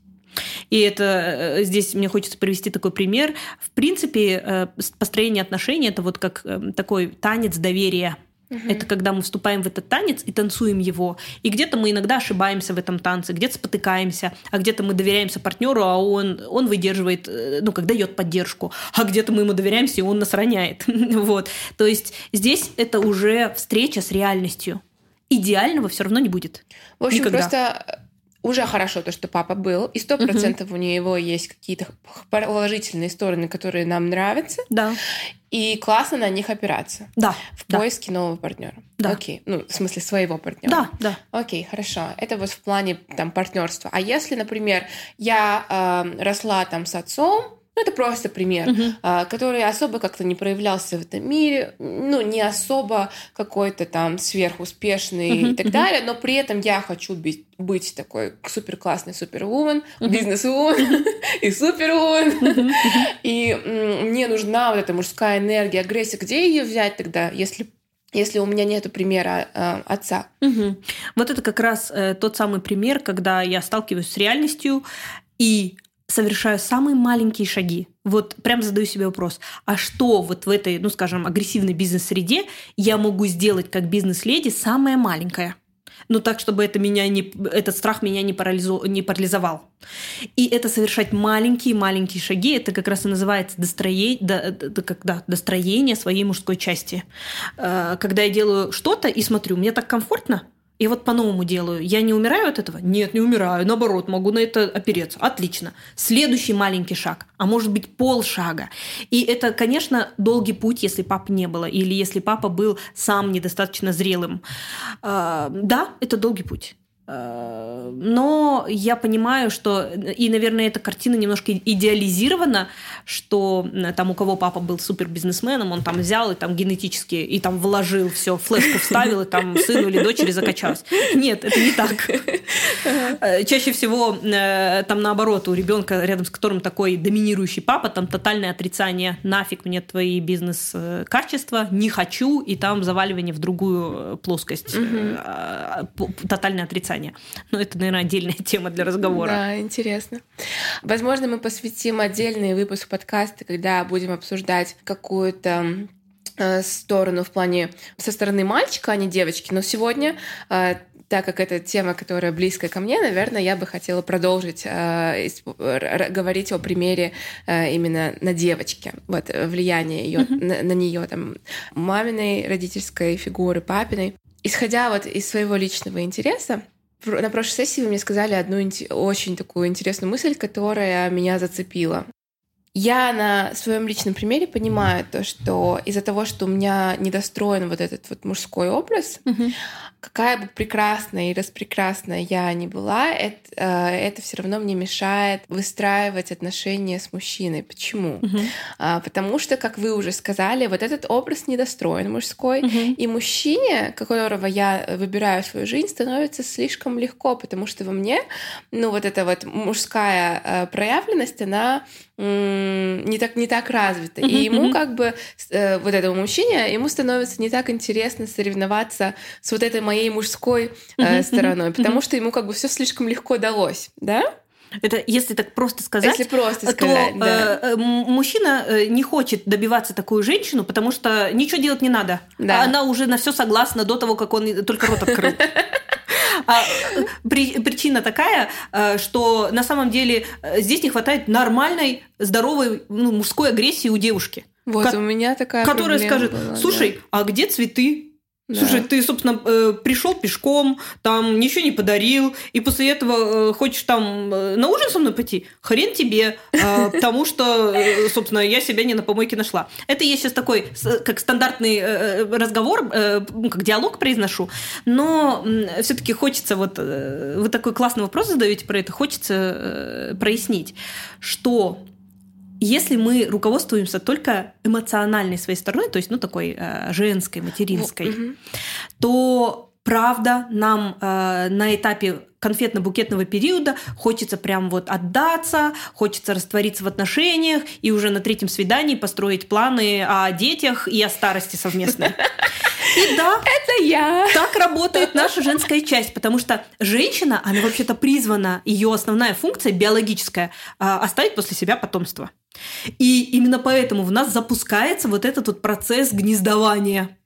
И это э, здесь мне хочется привести такой пример. В принципе, э, построение отношений это вот как э, такой танец доверия – Угу. Это когда мы вступаем в этот танец и танцуем его. И где-то мы иногда ошибаемся в этом танце, где-то спотыкаемся, а где-то мы доверяемся партнеру, а он, он выдерживает, э, ну, как дает поддержку, а где-то мы ему доверяемся, и он нас роняет. вот. То есть здесь это уже встреча с реальностью. Идеального все равно не будет. В общем, Никогда. просто уже хорошо то, что папа был, и сто процентов у него есть какие-то положительные стороны, которые нам нравятся. Да. И классно на них опираться. Да. В да. поиске нового партнера. Да. Окей. Ну, в смысле своего партнера. Да, да. Окей, хорошо. Это вот в плане там партнерства. А если, например, я э, росла там с отцом, ну, это просто пример, uh-huh. который особо как-то не проявлялся в этом мире, ну, не особо какой-то там сверхуспешный uh-huh. и так далее, но при этом я хочу быть, быть такой супер классный супервумен, бизнес-вумен и супервумен. И мне нужна вот эта мужская энергия, агрессия. Где ее взять тогда, если если у меня нет примера э, отца. Угу. Вот это как раз э, тот самый пример, когда я сталкиваюсь с реальностью и совершаю самые маленькие шаги. Вот прям задаю себе вопрос, а что вот в этой, ну скажем, агрессивной бизнес-среде я могу сделать как бизнес-леди самое маленькое? Ну так, чтобы это меня не, этот страх меня не, парализу, не парализовал. И это совершать маленькие-маленькие шаги, это как раз и называется достроение, до, до, когда, достроение своей мужской части. Э, когда я делаю что-то и смотрю, мне так комфортно, и вот по-новому делаю. Я не умираю от этого? Нет, не умираю. Наоборот, могу на это опереться. Отлично. Следующий маленький шаг, а может быть полшага. И это, конечно, долгий путь, если папы не было, или если папа был сам недостаточно зрелым. А, да, это долгий путь. Э, но я понимаю, что, и, наверное, эта картина немножко идеализирована, что там у кого папа был супер бизнесменом, он там взял и там генетически, и там вложил все, флешку вставил, и там сыну или дочери закачалось. Нет, это не так. Э, чаще всего э, там наоборот, у ребенка, рядом с которым такой доминирующий папа, там тотальное отрицание, нафиг мне твои бизнес-качества, не хочу, и там заваливание в другую плоскость, тотальное отрицание питания. Но это, наверное, отдельная тема для разговора. Да, интересно. Возможно, мы посвятим отдельный выпуск подкаста, когда будем обсуждать какую-то э, сторону в плане со стороны мальчика, а не девочки. Но сегодня э, так как это тема, которая близкая ко мне, наверное, я бы хотела продолжить э, говорить о примере именно на девочке, вот влияние ее mm-hmm. на, на нее там маминой родительской фигуры, папиной. Исходя вот из своего личного интереса, на прошлой сессии вы мне сказали одну очень такую интересную мысль, которая меня зацепила. Я на своем личном примере понимаю то, что из-за того, что у меня недостроен вот этот вот мужской образ, угу. какая бы прекрасная и распрекрасная я ни была, это, э, это все равно мне мешает выстраивать отношения с мужчиной. Почему? Угу. А, потому что, как вы уже сказали, вот этот образ недостроен мужской, угу. и мужчине, которого я выбираю в свою жизнь, становится слишком легко, потому что во мне, ну вот эта вот мужская э, проявленность, она не так, не так развито. И ему как бы, э, вот этому мужчине, ему становится не так интересно соревноваться с вот этой моей мужской э, стороной, потому что ему как бы все слишком легко далось, да? Это если так просто сказать, если просто сказать, то да. э, мужчина э, не хочет добиваться такую женщину, потому что ничего делать не надо. Да. Она уже на все согласна до того, как он только рот открыл. А, при, причина такая, э, что на самом деле э, здесь не хватает нормальной, здоровой ну, мужской агрессии у девушки. Вот у меня такая Которая скажет, была, слушай, да. а где цветы? Да. Слушай, ты, собственно, э, пришел пешком, там ничего не подарил, и после этого э, хочешь там э, на ужин со мной пойти? Хрен тебе, потому что, собственно, я себя не на помойке нашла. Это я сейчас такой, как стандартный разговор, как диалог произношу, но все-таки хочется вот, вы такой классный вопрос задаете про это, хочется прояснить, что если мы руководствуемся только эмоциональной своей стороной, то есть, ну, такой э, женской, материнской, угу. то правда нам э, на этапе конфетно-букетного периода хочется прям вот отдаться, хочется раствориться в отношениях и уже на третьем свидании построить планы о детях и о старости совместной. И да, это я. Так работает наша женская часть, потому что женщина, она вообще-то призвана, ее основная функция биологическая, а, оставить после себя потомство. И именно поэтому в нас запускается вот этот вот процесс гнездования.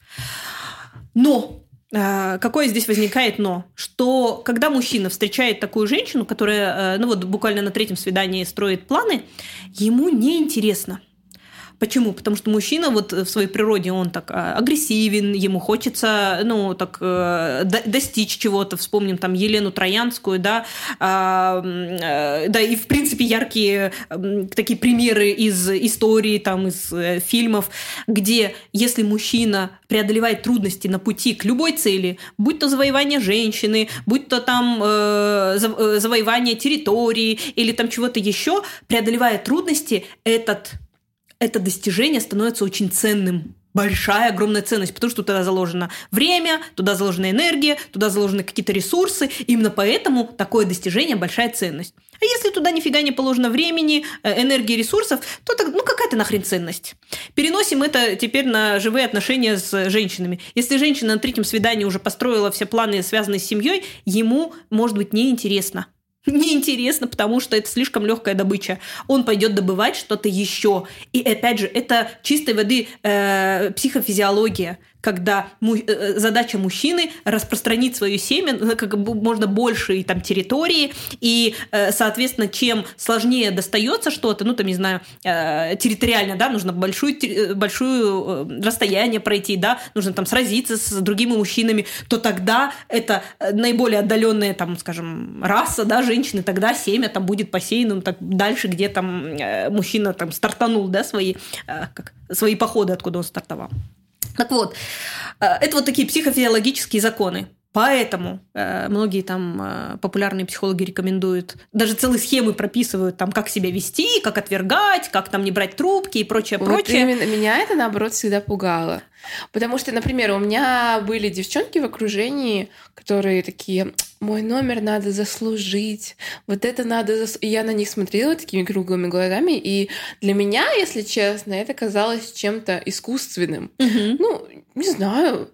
Но Какое здесь возникает но? Что когда мужчина встречает такую женщину, которая, э, ну вот буквально на третьем свидании строит планы, ему неинтересно – Почему? Потому что мужчина вот в своей природе, он так а, агрессивен, ему хочется, ну, так э, достичь чего-то. Вспомним там Елену Троянскую, да, а, э, да, и в принципе яркие такие примеры из истории, там, из э, фильмов, где если мужчина преодолевает трудности на пути к любой цели, будь то завоевание женщины, будь то там завоевание территории или там чего-то еще, преодолевая трудности, этот это достижение становится очень ценным большая, огромная ценность, потому что туда заложено время, туда заложена энергия, туда заложены какие-то ресурсы. Именно поэтому такое достижение большая ценность. А если туда нифига не положено времени, э, энергии, ресурсов, то так, ну какая-то нахрен ценность. Переносим это теперь на живые отношения с женщинами. Если женщина на третьем свидании уже построила все планы, связанные с семьей, ему может быть неинтересно неинтересно, потому что это слишком легкая добыча. Он пойдет добывать что-то еще. И опять же, это чистой воды э, психофизиология когда му- э, э, задача мужчины распространить свое семя на как можно большие там территории, и, э, соответственно, чем сложнее достается что-то, ну, там, не знаю, территориально, да, нужно большую, большую расстояние пройти, да, нужно там сразиться с другими мужчинами, то тогда это наиболее отдаленная, там, скажем, раса, да, женщины, тогда семя там будет посеяно так дальше, где там мужчина там стартанул, да, свои, как, свои походы, откуда он стартовал. Так вот, э, это вот такие психофизиологические законы. Поэтому э, многие там э, популярные психологи рекомендуют, даже целые схемы прописывают, там, как себя вести, как отвергать, как там не брать трубки и прочее, вот прочее. Именно меня это, наоборот, всегда пугало. Потому что, например, у меня были девчонки в окружении, которые такие, мой номер надо заслужить, вот это надо зас... И я на них смотрела такими круглыми глазами, и для меня, если честно, это казалось чем-то искусственным. Угу. Ну, не знаю,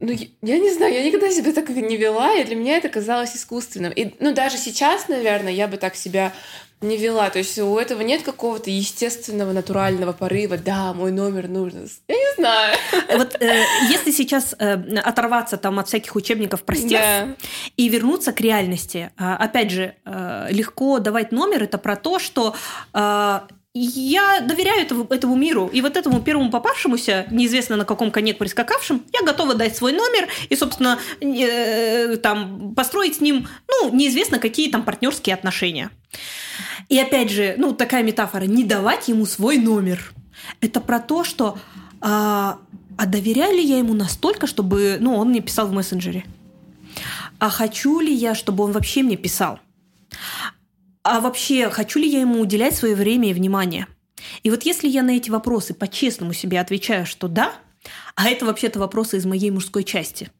ну, я не знаю, я никогда себя так не вела, и для меня это казалось искусственным. И, ну, даже сейчас, наверное, я бы так себя не вела. То есть у этого нет какого-то естественного, натурального порыва. Да, мой номер нужен. Я не знаю. Вот э, если сейчас э, оторваться там от всяких учебников про да. и вернуться к реальности, э, опять же, э, легко давать номер. Это про то, что э, я доверяю этому, этому миру, и вот этому первому попавшемуся, неизвестно на каком коне прискакавшим, я готова дать свой номер и, собственно, э, там построить с ним, ну, неизвестно какие там партнерские отношения. И опять же, ну, такая метафора, не давать ему свой номер. Это про то, что а, а доверяю ли я ему настолько, чтобы, ну, он мне писал в мессенджере? А хочу ли я, чтобы он вообще мне писал? А вообще, хочу ли я ему уделять свое время и внимание? И вот если я на эти вопросы по-честному себе отвечаю, что да, а это вообще-то вопросы из моей мужской части,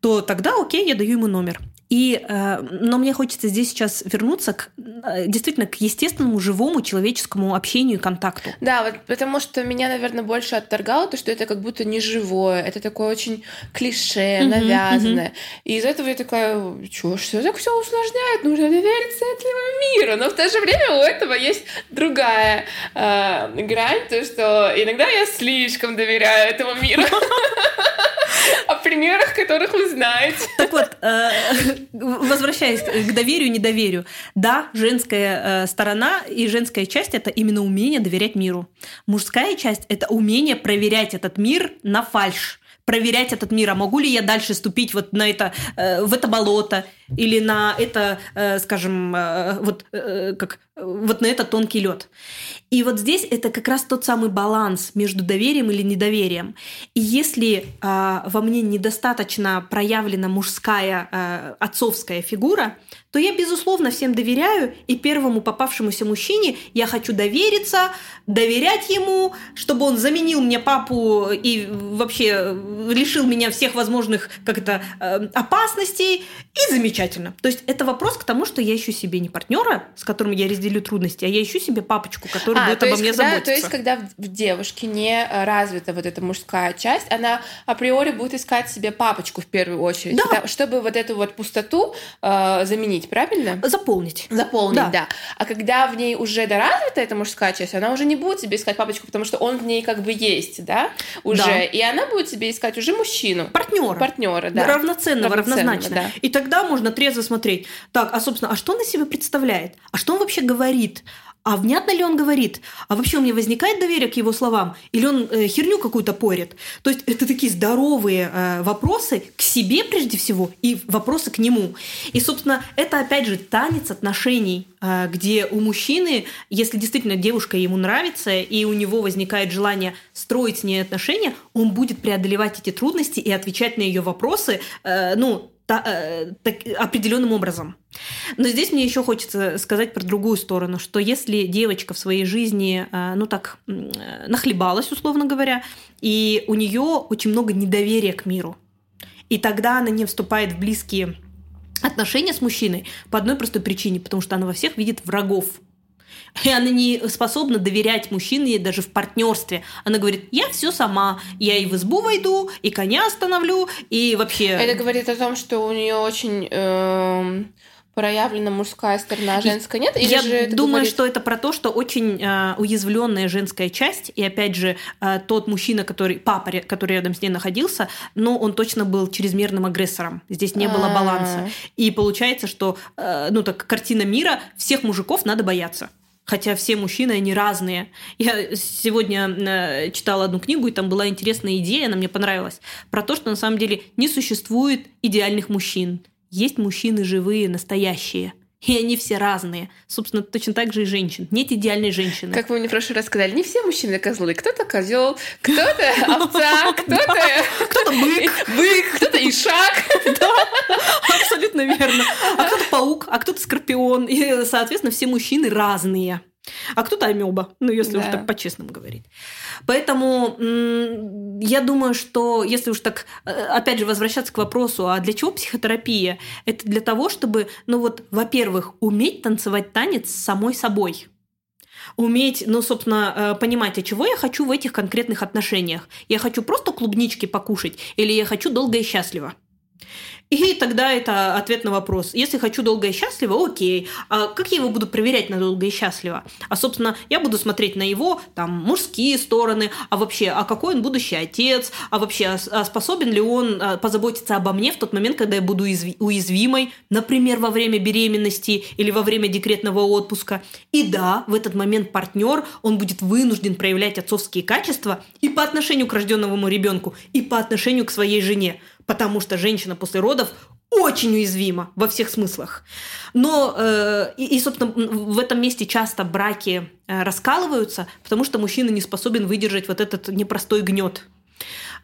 то тогда окей, я даю ему номер. И, э, но мне хочется здесь сейчас вернуться к э, действительно к естественному, живому человеческому общению и контакту. Да, вот потому что меня, наверное, больше отторгало то, что это как будто не живое, это такое очень клише, навязанное. Uh-huh, И из этого я такая, что, что так все усложняет, нужно довериться этому миру. Но в то же время у этого есть другая э, грань, то, что иногда я слишком доверяю этому миру. Примерах, которых вы знаете. Так вот, э, возвращаясь к доверию, недоверию. Да, женская э, сторона и женская часть – это именно умение доверять миру. Мужская часть – это умение проверять этот мир на фальш проверять этот мир, а могу ли я дальше ступить вот на это, э, в это болото или на это, э, скажем, э, вот э, как вот на этот тонкий лед. И вот здесь это как раз тот самый баланс между доверием или недоверием. И если э, во мне недостаточно проявлена мужская э, отцовская фигура, то я, безусловно, всем доверяю, и первому попавшемуся мужчине я хочу довериться, доверять ему, чтобы он заменил мне папу и вообще лишил меня всех возможных как это, опасностей, и замечательно. То есть это вопрос к тому, что я ищу себе не партнера, с которым я разделю трудности, а я ищу себе папочку, который а, будет обо мне когда, заботиться. То есть когда в девушке не развита вот эта мужская часть, она априори будет искать себе папочку в первую очередь, да. чтобы вот эту вот пустоту э, заменить правильно? Заполнить. Заполнить, да. да. А когда в ней уже доразвита эта мужская часть, она уже не будет себе искать папочку, потому что он в ней как бы есть, да, уже. Да. И она будет себе искать уже мужчину. Партнера. Партнера, да. Равноценного, равнозначно. Да. И тогда можно трезво смотреть. Так, а собственно, а что он из себя представляет? А что он вообще говорит? а внятно ли он говорит, а вообще у меня возникает доверие к его словам, или он э, херню какую-то порит. То есть это такие здоровые э, вопросы к себе прежде всего и вопросы к нему. И, собственно, это опять же танец отношений, э, где у мужчины, если действительно девушка ему нравится, и у него возникает желание строить с ней отношения, он будет преодолевать эти трудности и отвечать на ее вопросы, э, ну, та, э, так, определенным образом. Но здесь мне еще хочется сказать про другую сторону, что если девочка в своей жизни, э, ну так, э, нахлебалась, условно говоря, и у нее очень много недоверия к миру, и тогда она не вступает в близкие отношения с мужчиной по одной простой причине, потому что она во всех видит врагов. И она не способна доверять мужчине даже в партнерстве. Она говорит, я все сама, я и в избу войду, и коня остановлю, и вообще... Это говорит о том, что у нее очень... Э проявлена мужская сторона, а женская нет? Или Я же думаю, говорит... что это про то, что очень э, уязвленная женская часть, и опять же э, тот мужчина, который папа, который рядом с ней находился, ну он точно был чрезмерным агрессором. Здесь не было баланса, и получается, что э, ну так картина мира всех мужиков надо бояться хотя все мужчины, они разные. Я сегодня э, читала одну книгу, и там была интересная идея, она мне понравилась, про то, что на самом деле не существует идеальных мужчин. Есть мужчины живые, настоящие. И они все разные. Собственно, точно так же и женщин. Нет идеальной женщины. Как вы мне в прошлый раз сказали, не все мужчины козлы. Кто-то козел, кто-то овца, кто-то... Кто-то бык. Бык, кто-то ишак. Да, абсолютно верно. А кто-то паук, а кто-то скорпион. И, соответственно, все мужчины разные. А кто-то амеба, ну, если да. уж так по-честному говорить. Поэтому я думаю, что если уж так, э, опять же, возвращаться к вопросу, а для чего психотерапия? Это для того, чтобы, ну вот, во-первых, уметь танцевать танец с самой собой. уметь, ну, собственно, э, понимать, а чего я хочу в этих конкретных отношениях. Я хочу просто клубнички покушать или я хочу долго и счастливо. И тогда это ответ на вопрос. Если хочу долго и счастливо, окей. А как я его буду проверять на долго и счастливо? А, собственно, я буду смотреть на его там мужские стороны, а вообще, а какой он будущий отец, а вообще, а, а способен ли он а, позаботиться обо мне в тот момент, когда я буду уязвимой, например, во время беременности или во время декретного отпуска. И да, в этот момент партнер, он будет вынужден проявлять отцовские качества и по отношению к рожденному ребенку, и по отношению к своей жене потому что женщина после родов очень уязвима во всех смыслах. Но, э, и, и, собственно, в этом месте часто браки э, раскалываются, потому что мужчина не способен выдержать вот этот непростой гнет.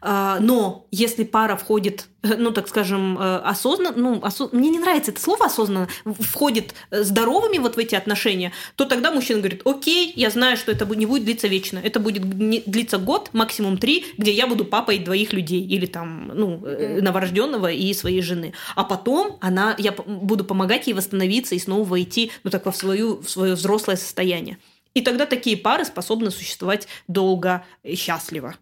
А, но если пара входит, ну, так скажем, э, осознанно, ну, осо... мне не нравится это слово осознанно, входит э, здоровыми вот в эти отношения, то тогда мужчина говорит, окей, я знаю, что это не будет длиться вечно, это будет длиться год, максимум три, где я буду папой двоих людей или там, ну, э, новорожденного и своей жены. А потом она, я буду помогать ей восстановиться и снова войти, ну, так, в, свою, в свое взрослое состояние. И тогда такие пары способны существовать долго и счастливо.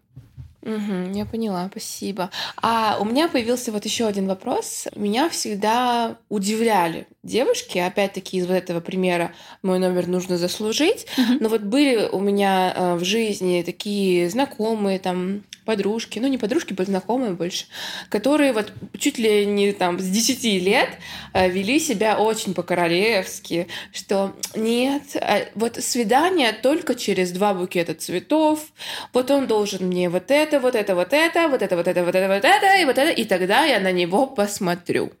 Угу, я поняла, спасибо. А у меня появился вот еще один вопрос. Меня всегда удивляли девушки, опять-таки из вот этого примера мой номер нужно заслужить. Угу. Но вот были у меня э, в жизни такие знакомые, там подружки, ну не подружки, были знакомые больше, которые вот чуть ли не там с 10 лет э, вели себя очень по-королевски, что нет, э, вот свидание только через два букета цветов, вот он должен мне вот это, вот это, вот это, вот это, вот это, вот это, вот это, и вот это, и тогда я на него посмотрю.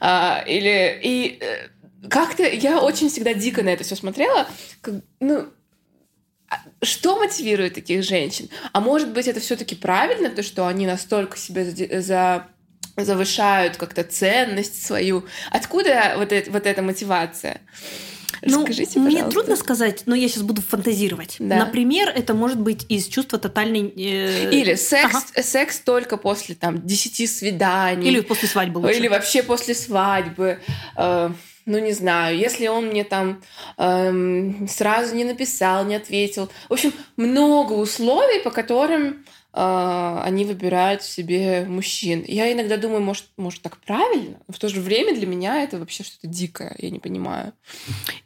А, или и как-то я очень всегда дико на это все смотрела, как, ну а что мотивирует таких женщин? А может быть, это все-таки правильно, то, что они настолько себе за завышают как-то ценность свою. Откуда вот, это, вот эта мотивация? Ну, Расскажите, ну, мне трудно сказать, но я сейчас буду фантазировать. Да. Например, это может быть из чувства тотальной... Э... Или секс, ага. секс только после там 10 свиданий. Или после свадьбы лучше. Или вообще после свадьбы. Э ну не знаю, если он мне там эм, сразу не написал, не ответил. В общем, много условий, по которым они выбирают себе мужчин. Я иногда думаю, может, может так правильно, но в то же время для меня это вообще что-то дикое, я не понимаю.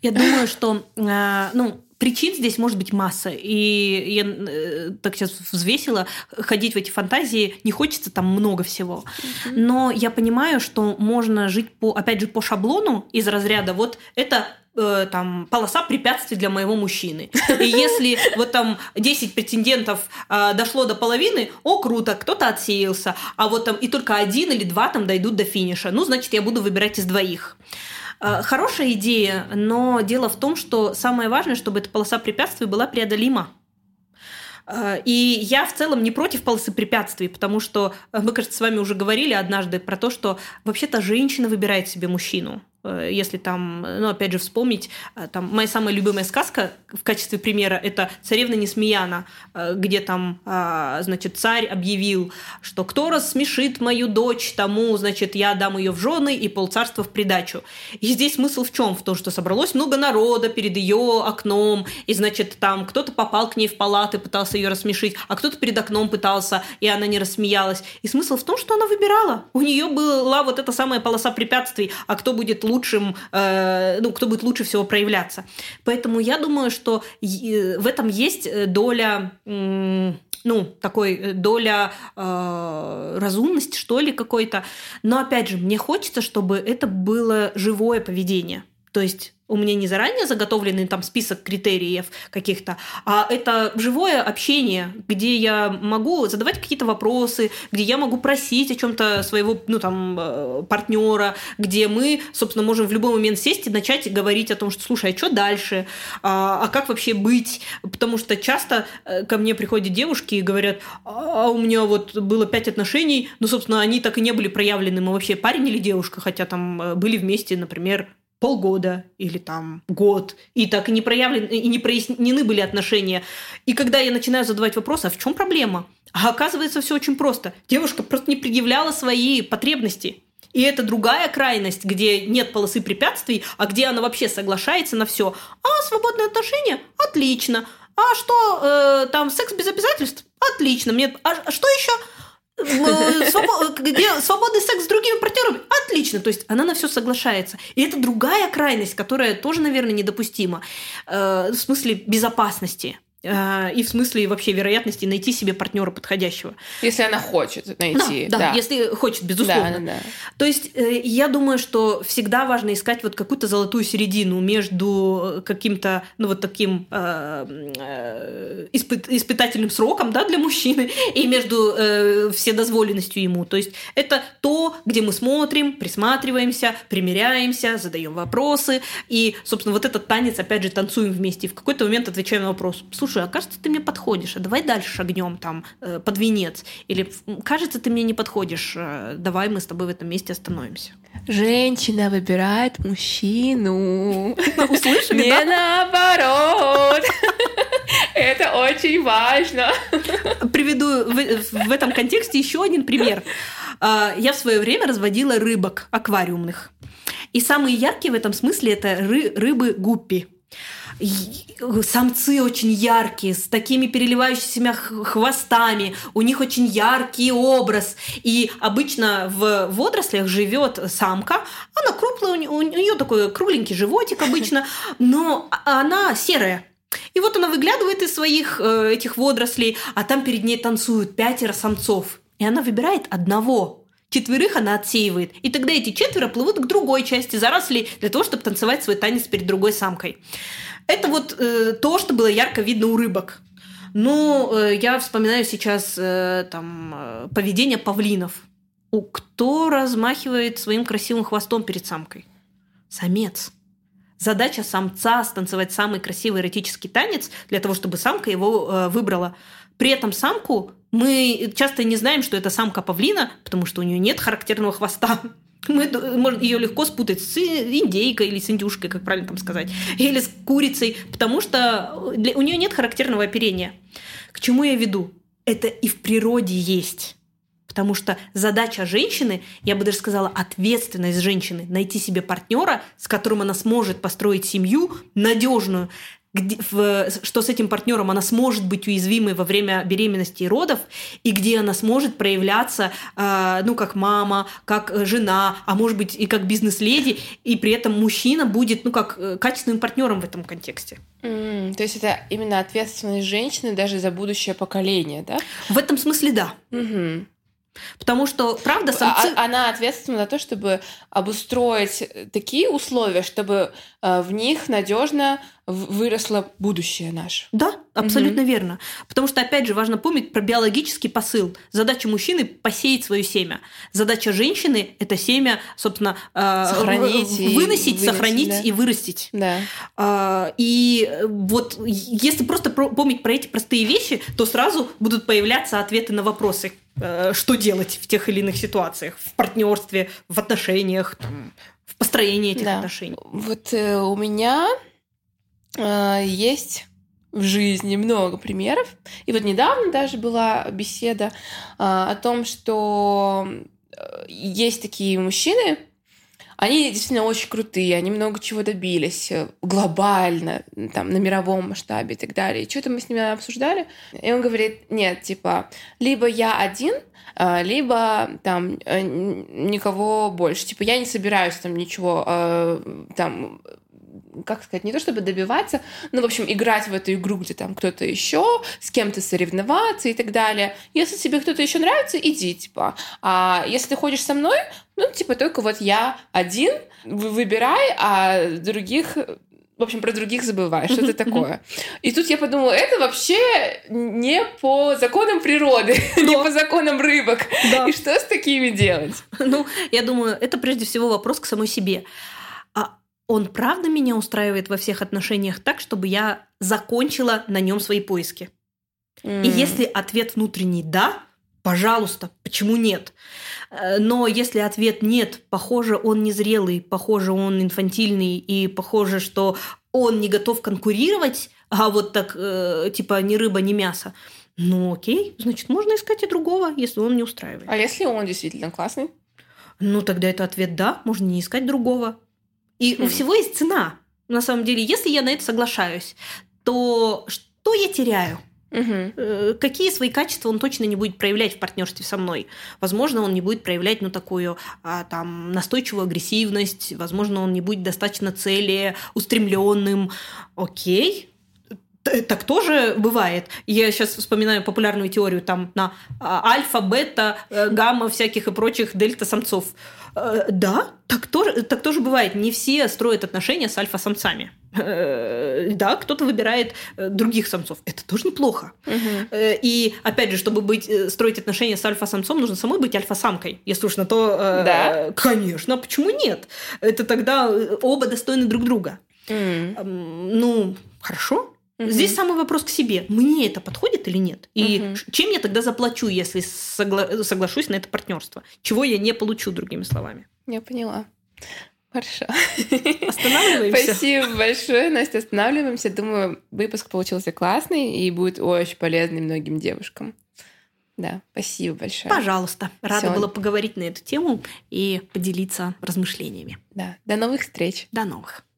Я думаю, что, э, ну, причин здесь может быть масса. И я э, так сейчас взвесила, ходить в эти фантазии не хочется там много всего. Но я понимаю, что можно жить по, опять же, по шаблону из разряда вот это э, там полоса препятствий для моего мужчины. И если вот там 10 претендентов э, дошло до половины, о, круто, кто-то отсеялся, а вот там и только один или два там дойдут до финиша. Ну, значит, я буду выбирать из двоих. Э, хорошая идея, но дело в том, что самое важное, чтобы эта полоса препятствий была преодолима. Э, и я в целом не против полосы препятствий, потому что э, мы, кажется, с вами уже говорили однажды про то, что вообще-то женщина выбирает себе мужчину. Э, если там, ну, опять же, вспомнить, э, там, моя самая любимая сказка в качестве примера – это «Царевна Несмеяна», э, где там, значит, царь объявил, что кто рассмешит мою дочь, тому, значит, я дам ее в жены и полцарства в придачу. И здесь смысл в чем? В том, что собралось много народа перед ее окном, и, значит, там кто-то попал к ней в палаты, пытался ее рассмешить, а кто-то перед окном пытался, и она не рассмеялась. И смысл в том, что она выбирала. У нее была вот эта самая полоса препятствий, а кто будет лучшим, э, ну, кто будет лучше всего проявляться. Поэтому я думаю, что в этом есть э, доля ну, такой э, доля э, разумности, что ли, какой-то. Но опять же, мне хочется, чтобы это было живое поведение. То есть у меня не заранее заготовленный там список критериев каких-то, а это живое общение, где я могу задавать какие-то вопросы, где я могу просить о чем-то своего, ну там, э, партнера, где мы, собственно, можем в любой момент сесть и начать говорить о том, что, слушай, а что дальше, а, а как вообще быть, потому что часто э, ко мне приходят девушки и говорят, а у меня вот было пять отношений, но, собственно, они так и не были проявлены, мы вообще парень или девушка, хотя там э, были вместе, например, полгода или там год, и так и не проявлены, и не прояснены были отношения. И когда я начинаю задавать вопрос, а в чем проблема? А оказывается, все очень просто. Девушка просто не предъявляла свои потребности. И это другая крайность, где нет полосы препятствий, а где она вообще соглашается на все. А свободные отношения? Отлично. А что, э, там секс без обязательств? Отлично. Мне, а, а что еще? Где свободный секс с другими партнерами, отлично. То есть она на все соглашается. И это другая крайность, которая тоже, наверное, недопустима. Э, в смысле безопасности. А, и в смысле вообще вероятности найти себе партнера подходящего. Если она хочет найти. Да, да, да. если хочет, безусловно. Да, да, да. То есть э, я думаю, что всегда важно искать вот какую-то золотую середину между каким-то, ну вот таким э, э, испыт, испытательным сроком, да, для мужчины, и между э, вседозволенностью ему. То есть это то, где мы смотрим, присматриваемся, примеряемся, задаем вопросы, и, собственно, вот этот танец, опять же, танцуем вместе, и в какой-то момент отвечаем на вопрос слушай, а кажется, ты мне подходишь, а давай дальше шагнем там э, под венец. Или кажется, ты мне не подходишь, э, давай мы с тобой в этом месте остановимся. Женщина выбирает мужчину. Услышали, Не наоборот. Это очень важно. Приведу в этом контексте еще один пример. А, я в свое время разводила рыбок аквариумных. И самые яркие в этом смысле это рыбы гуппи самцы очень яркие, с такими переливающимися хвостами, у них очень яркий образ. И обычно в водорослях живет самка, она круглая, у нее такой кругленький животик обычно, но она серая. И вот она выглядывает из своих э, этих водорослей, а там перед ней танцуют пятеро самцов. И она выбирает одного. Четверых она отсеивает. И тогда эти четверо плывут к другой части зарослей для того, чтобы танцевать свой танец перед другой самкой. Это вот э, то, что было ярко видно у рыбок. Ну, э, я вспоминаю сейчас э, там э, поведение павлинов. У кто размахивает своим красивым хвостом перед самкой? Самец. Задача самца станцевать самый красивый эротический танец для того, чтобы самка его э, выбрала. При этом самку мы часто не знаем, что это самка павлина, потому что у нее нет характерного хвоста. Мы можем ее легко спутать с индейкой или с индюшкой, как правильно там сказать, или с курицей, потому что для, у нее нет характерного оперения. К чему я веду? Это и в природе есть. Потому что задача женщины, я бы даже сказала, ответственность женщины найти себе партнера, с которым она сможет построить семью надежную, где, в, что с этим партнером она сможет быть уязвимой во время беременности и родов, и где она сможет проявляться, э, ну, как мама, как жена, а может быть и как бизнес-леди, и при этом мужчина будет, ну, как э, качественным партнером в этом контексте. Mm, то есть это именно ответственность женщины даже за будущее поколение, да? В этом смысле да. Mm-hmm. Потому что, правда, самцы... А, она ответственна за то, чтобы обустроить такие условия, чтобы э, в них надежно выросло будущее наше. Да, абсолютно угу. верно. Потому что, опять же, важно помнить про биологический посыл. Задача мужчины – посеять свое семя. Задача женщины – это семя, собственно, э, сохранить выносить, выносить сохранить да. и вырастить. Да. А, и вот если просто помнить про эти простые вещи, то сразу будут появляться ответы на вопросы э, что делать в тех или иных ситуациях, в партнерстве, в отношениях, там, в построении этих да. отношений. Вот э, у меня э, есть в жизни много примеров. И вот недавно даже была беседа э, о том, что э, есть такие мужчины, они действительно очень крутые, они много чего добились э, глобально, там, на мировом масштабе и так далее. И что-то мы с ними обсуждали, и он говорит, нет, типа, либо я один, либо там никого больше. Типа, я не собираюсь там ничего там как сказать, не то чтобы добиваться, но, в общем, играть в эту игру, где там кто-то еще, с кем-то соревноваться и так далее. Если тебе кто-то еще нравится, иди, типа. А если ты ходишь со мной, ну, типа, только вот я один, выбирай, а других в общем, про других забываешь, что это такое. И тут я подумала, это вообще не по законам природы, не по законам рыбок. И что с такими делать? Ну, я думаю, это прежде всего вопрос к самой себе он правда меня устраивает во всех отношениях так, чтобы я закончила на нем свои поиски. Mm. И если ответ внутренний да, пожалуйста, почему нет? Э, но если ответ нет, похоже, он незрелый, похоже, он инфантильный, и похоже, что он не готов конкурировать, а вот так, э, типа, ни рыба, ни мясо, ну окей, значит, можно искать и другого, если он не устраивает. А если он действительно классный? Ну, тогда это ответ «да», можно не искать другого. И у Хм. всего есть цена. На самом деле, если я на это соглашаюсь, то что я теряю? Э, Какие свои качества он точно не будет проявлять в партнерстве со мной? Возможно, он не будет проявлять, ну, такую а, там настойчивую агрессивность. Возможно, он не будет достаточно цели устремленным. Окей. Так тоже бывает. Я сейчас вспоминаю популярную теорию там на а, альфа, бета, э, гамма всяких и прочих дельта самцов. Э, Да, так тоже, так тоже бывает. Не все строят отношения с альфа-самцами. Э, Да, кто-то выбирает э, других самцов. Это тоже неплохо. И опять же, чтобы быть, строить отношения с альфа-самцом, нужно самой быть альфа-самкой. Если уж на то... Да? Конечно, почему нет? Это тогда оба достойны друг друга. Эм, Ну, хорошо. Мгм. Здесь самый вопрос к себе. Мне это подходит или нет? И ш- чем я тогда заплачу, если согла- соглашусь на это партнерство? Чего я не получу, другими словами? Я поняла. Хорошо. Останавливаемся? Спасибо большое, Настя. Останавливаемся. Думаю, выпуск получился классный и будет очень полезный многим девушкам. Да, спасибо большое. Пожалуйста. Рада Всё. была поговорить на эту тему и поделиться размышлениями. Да, до новых встреч. До новых.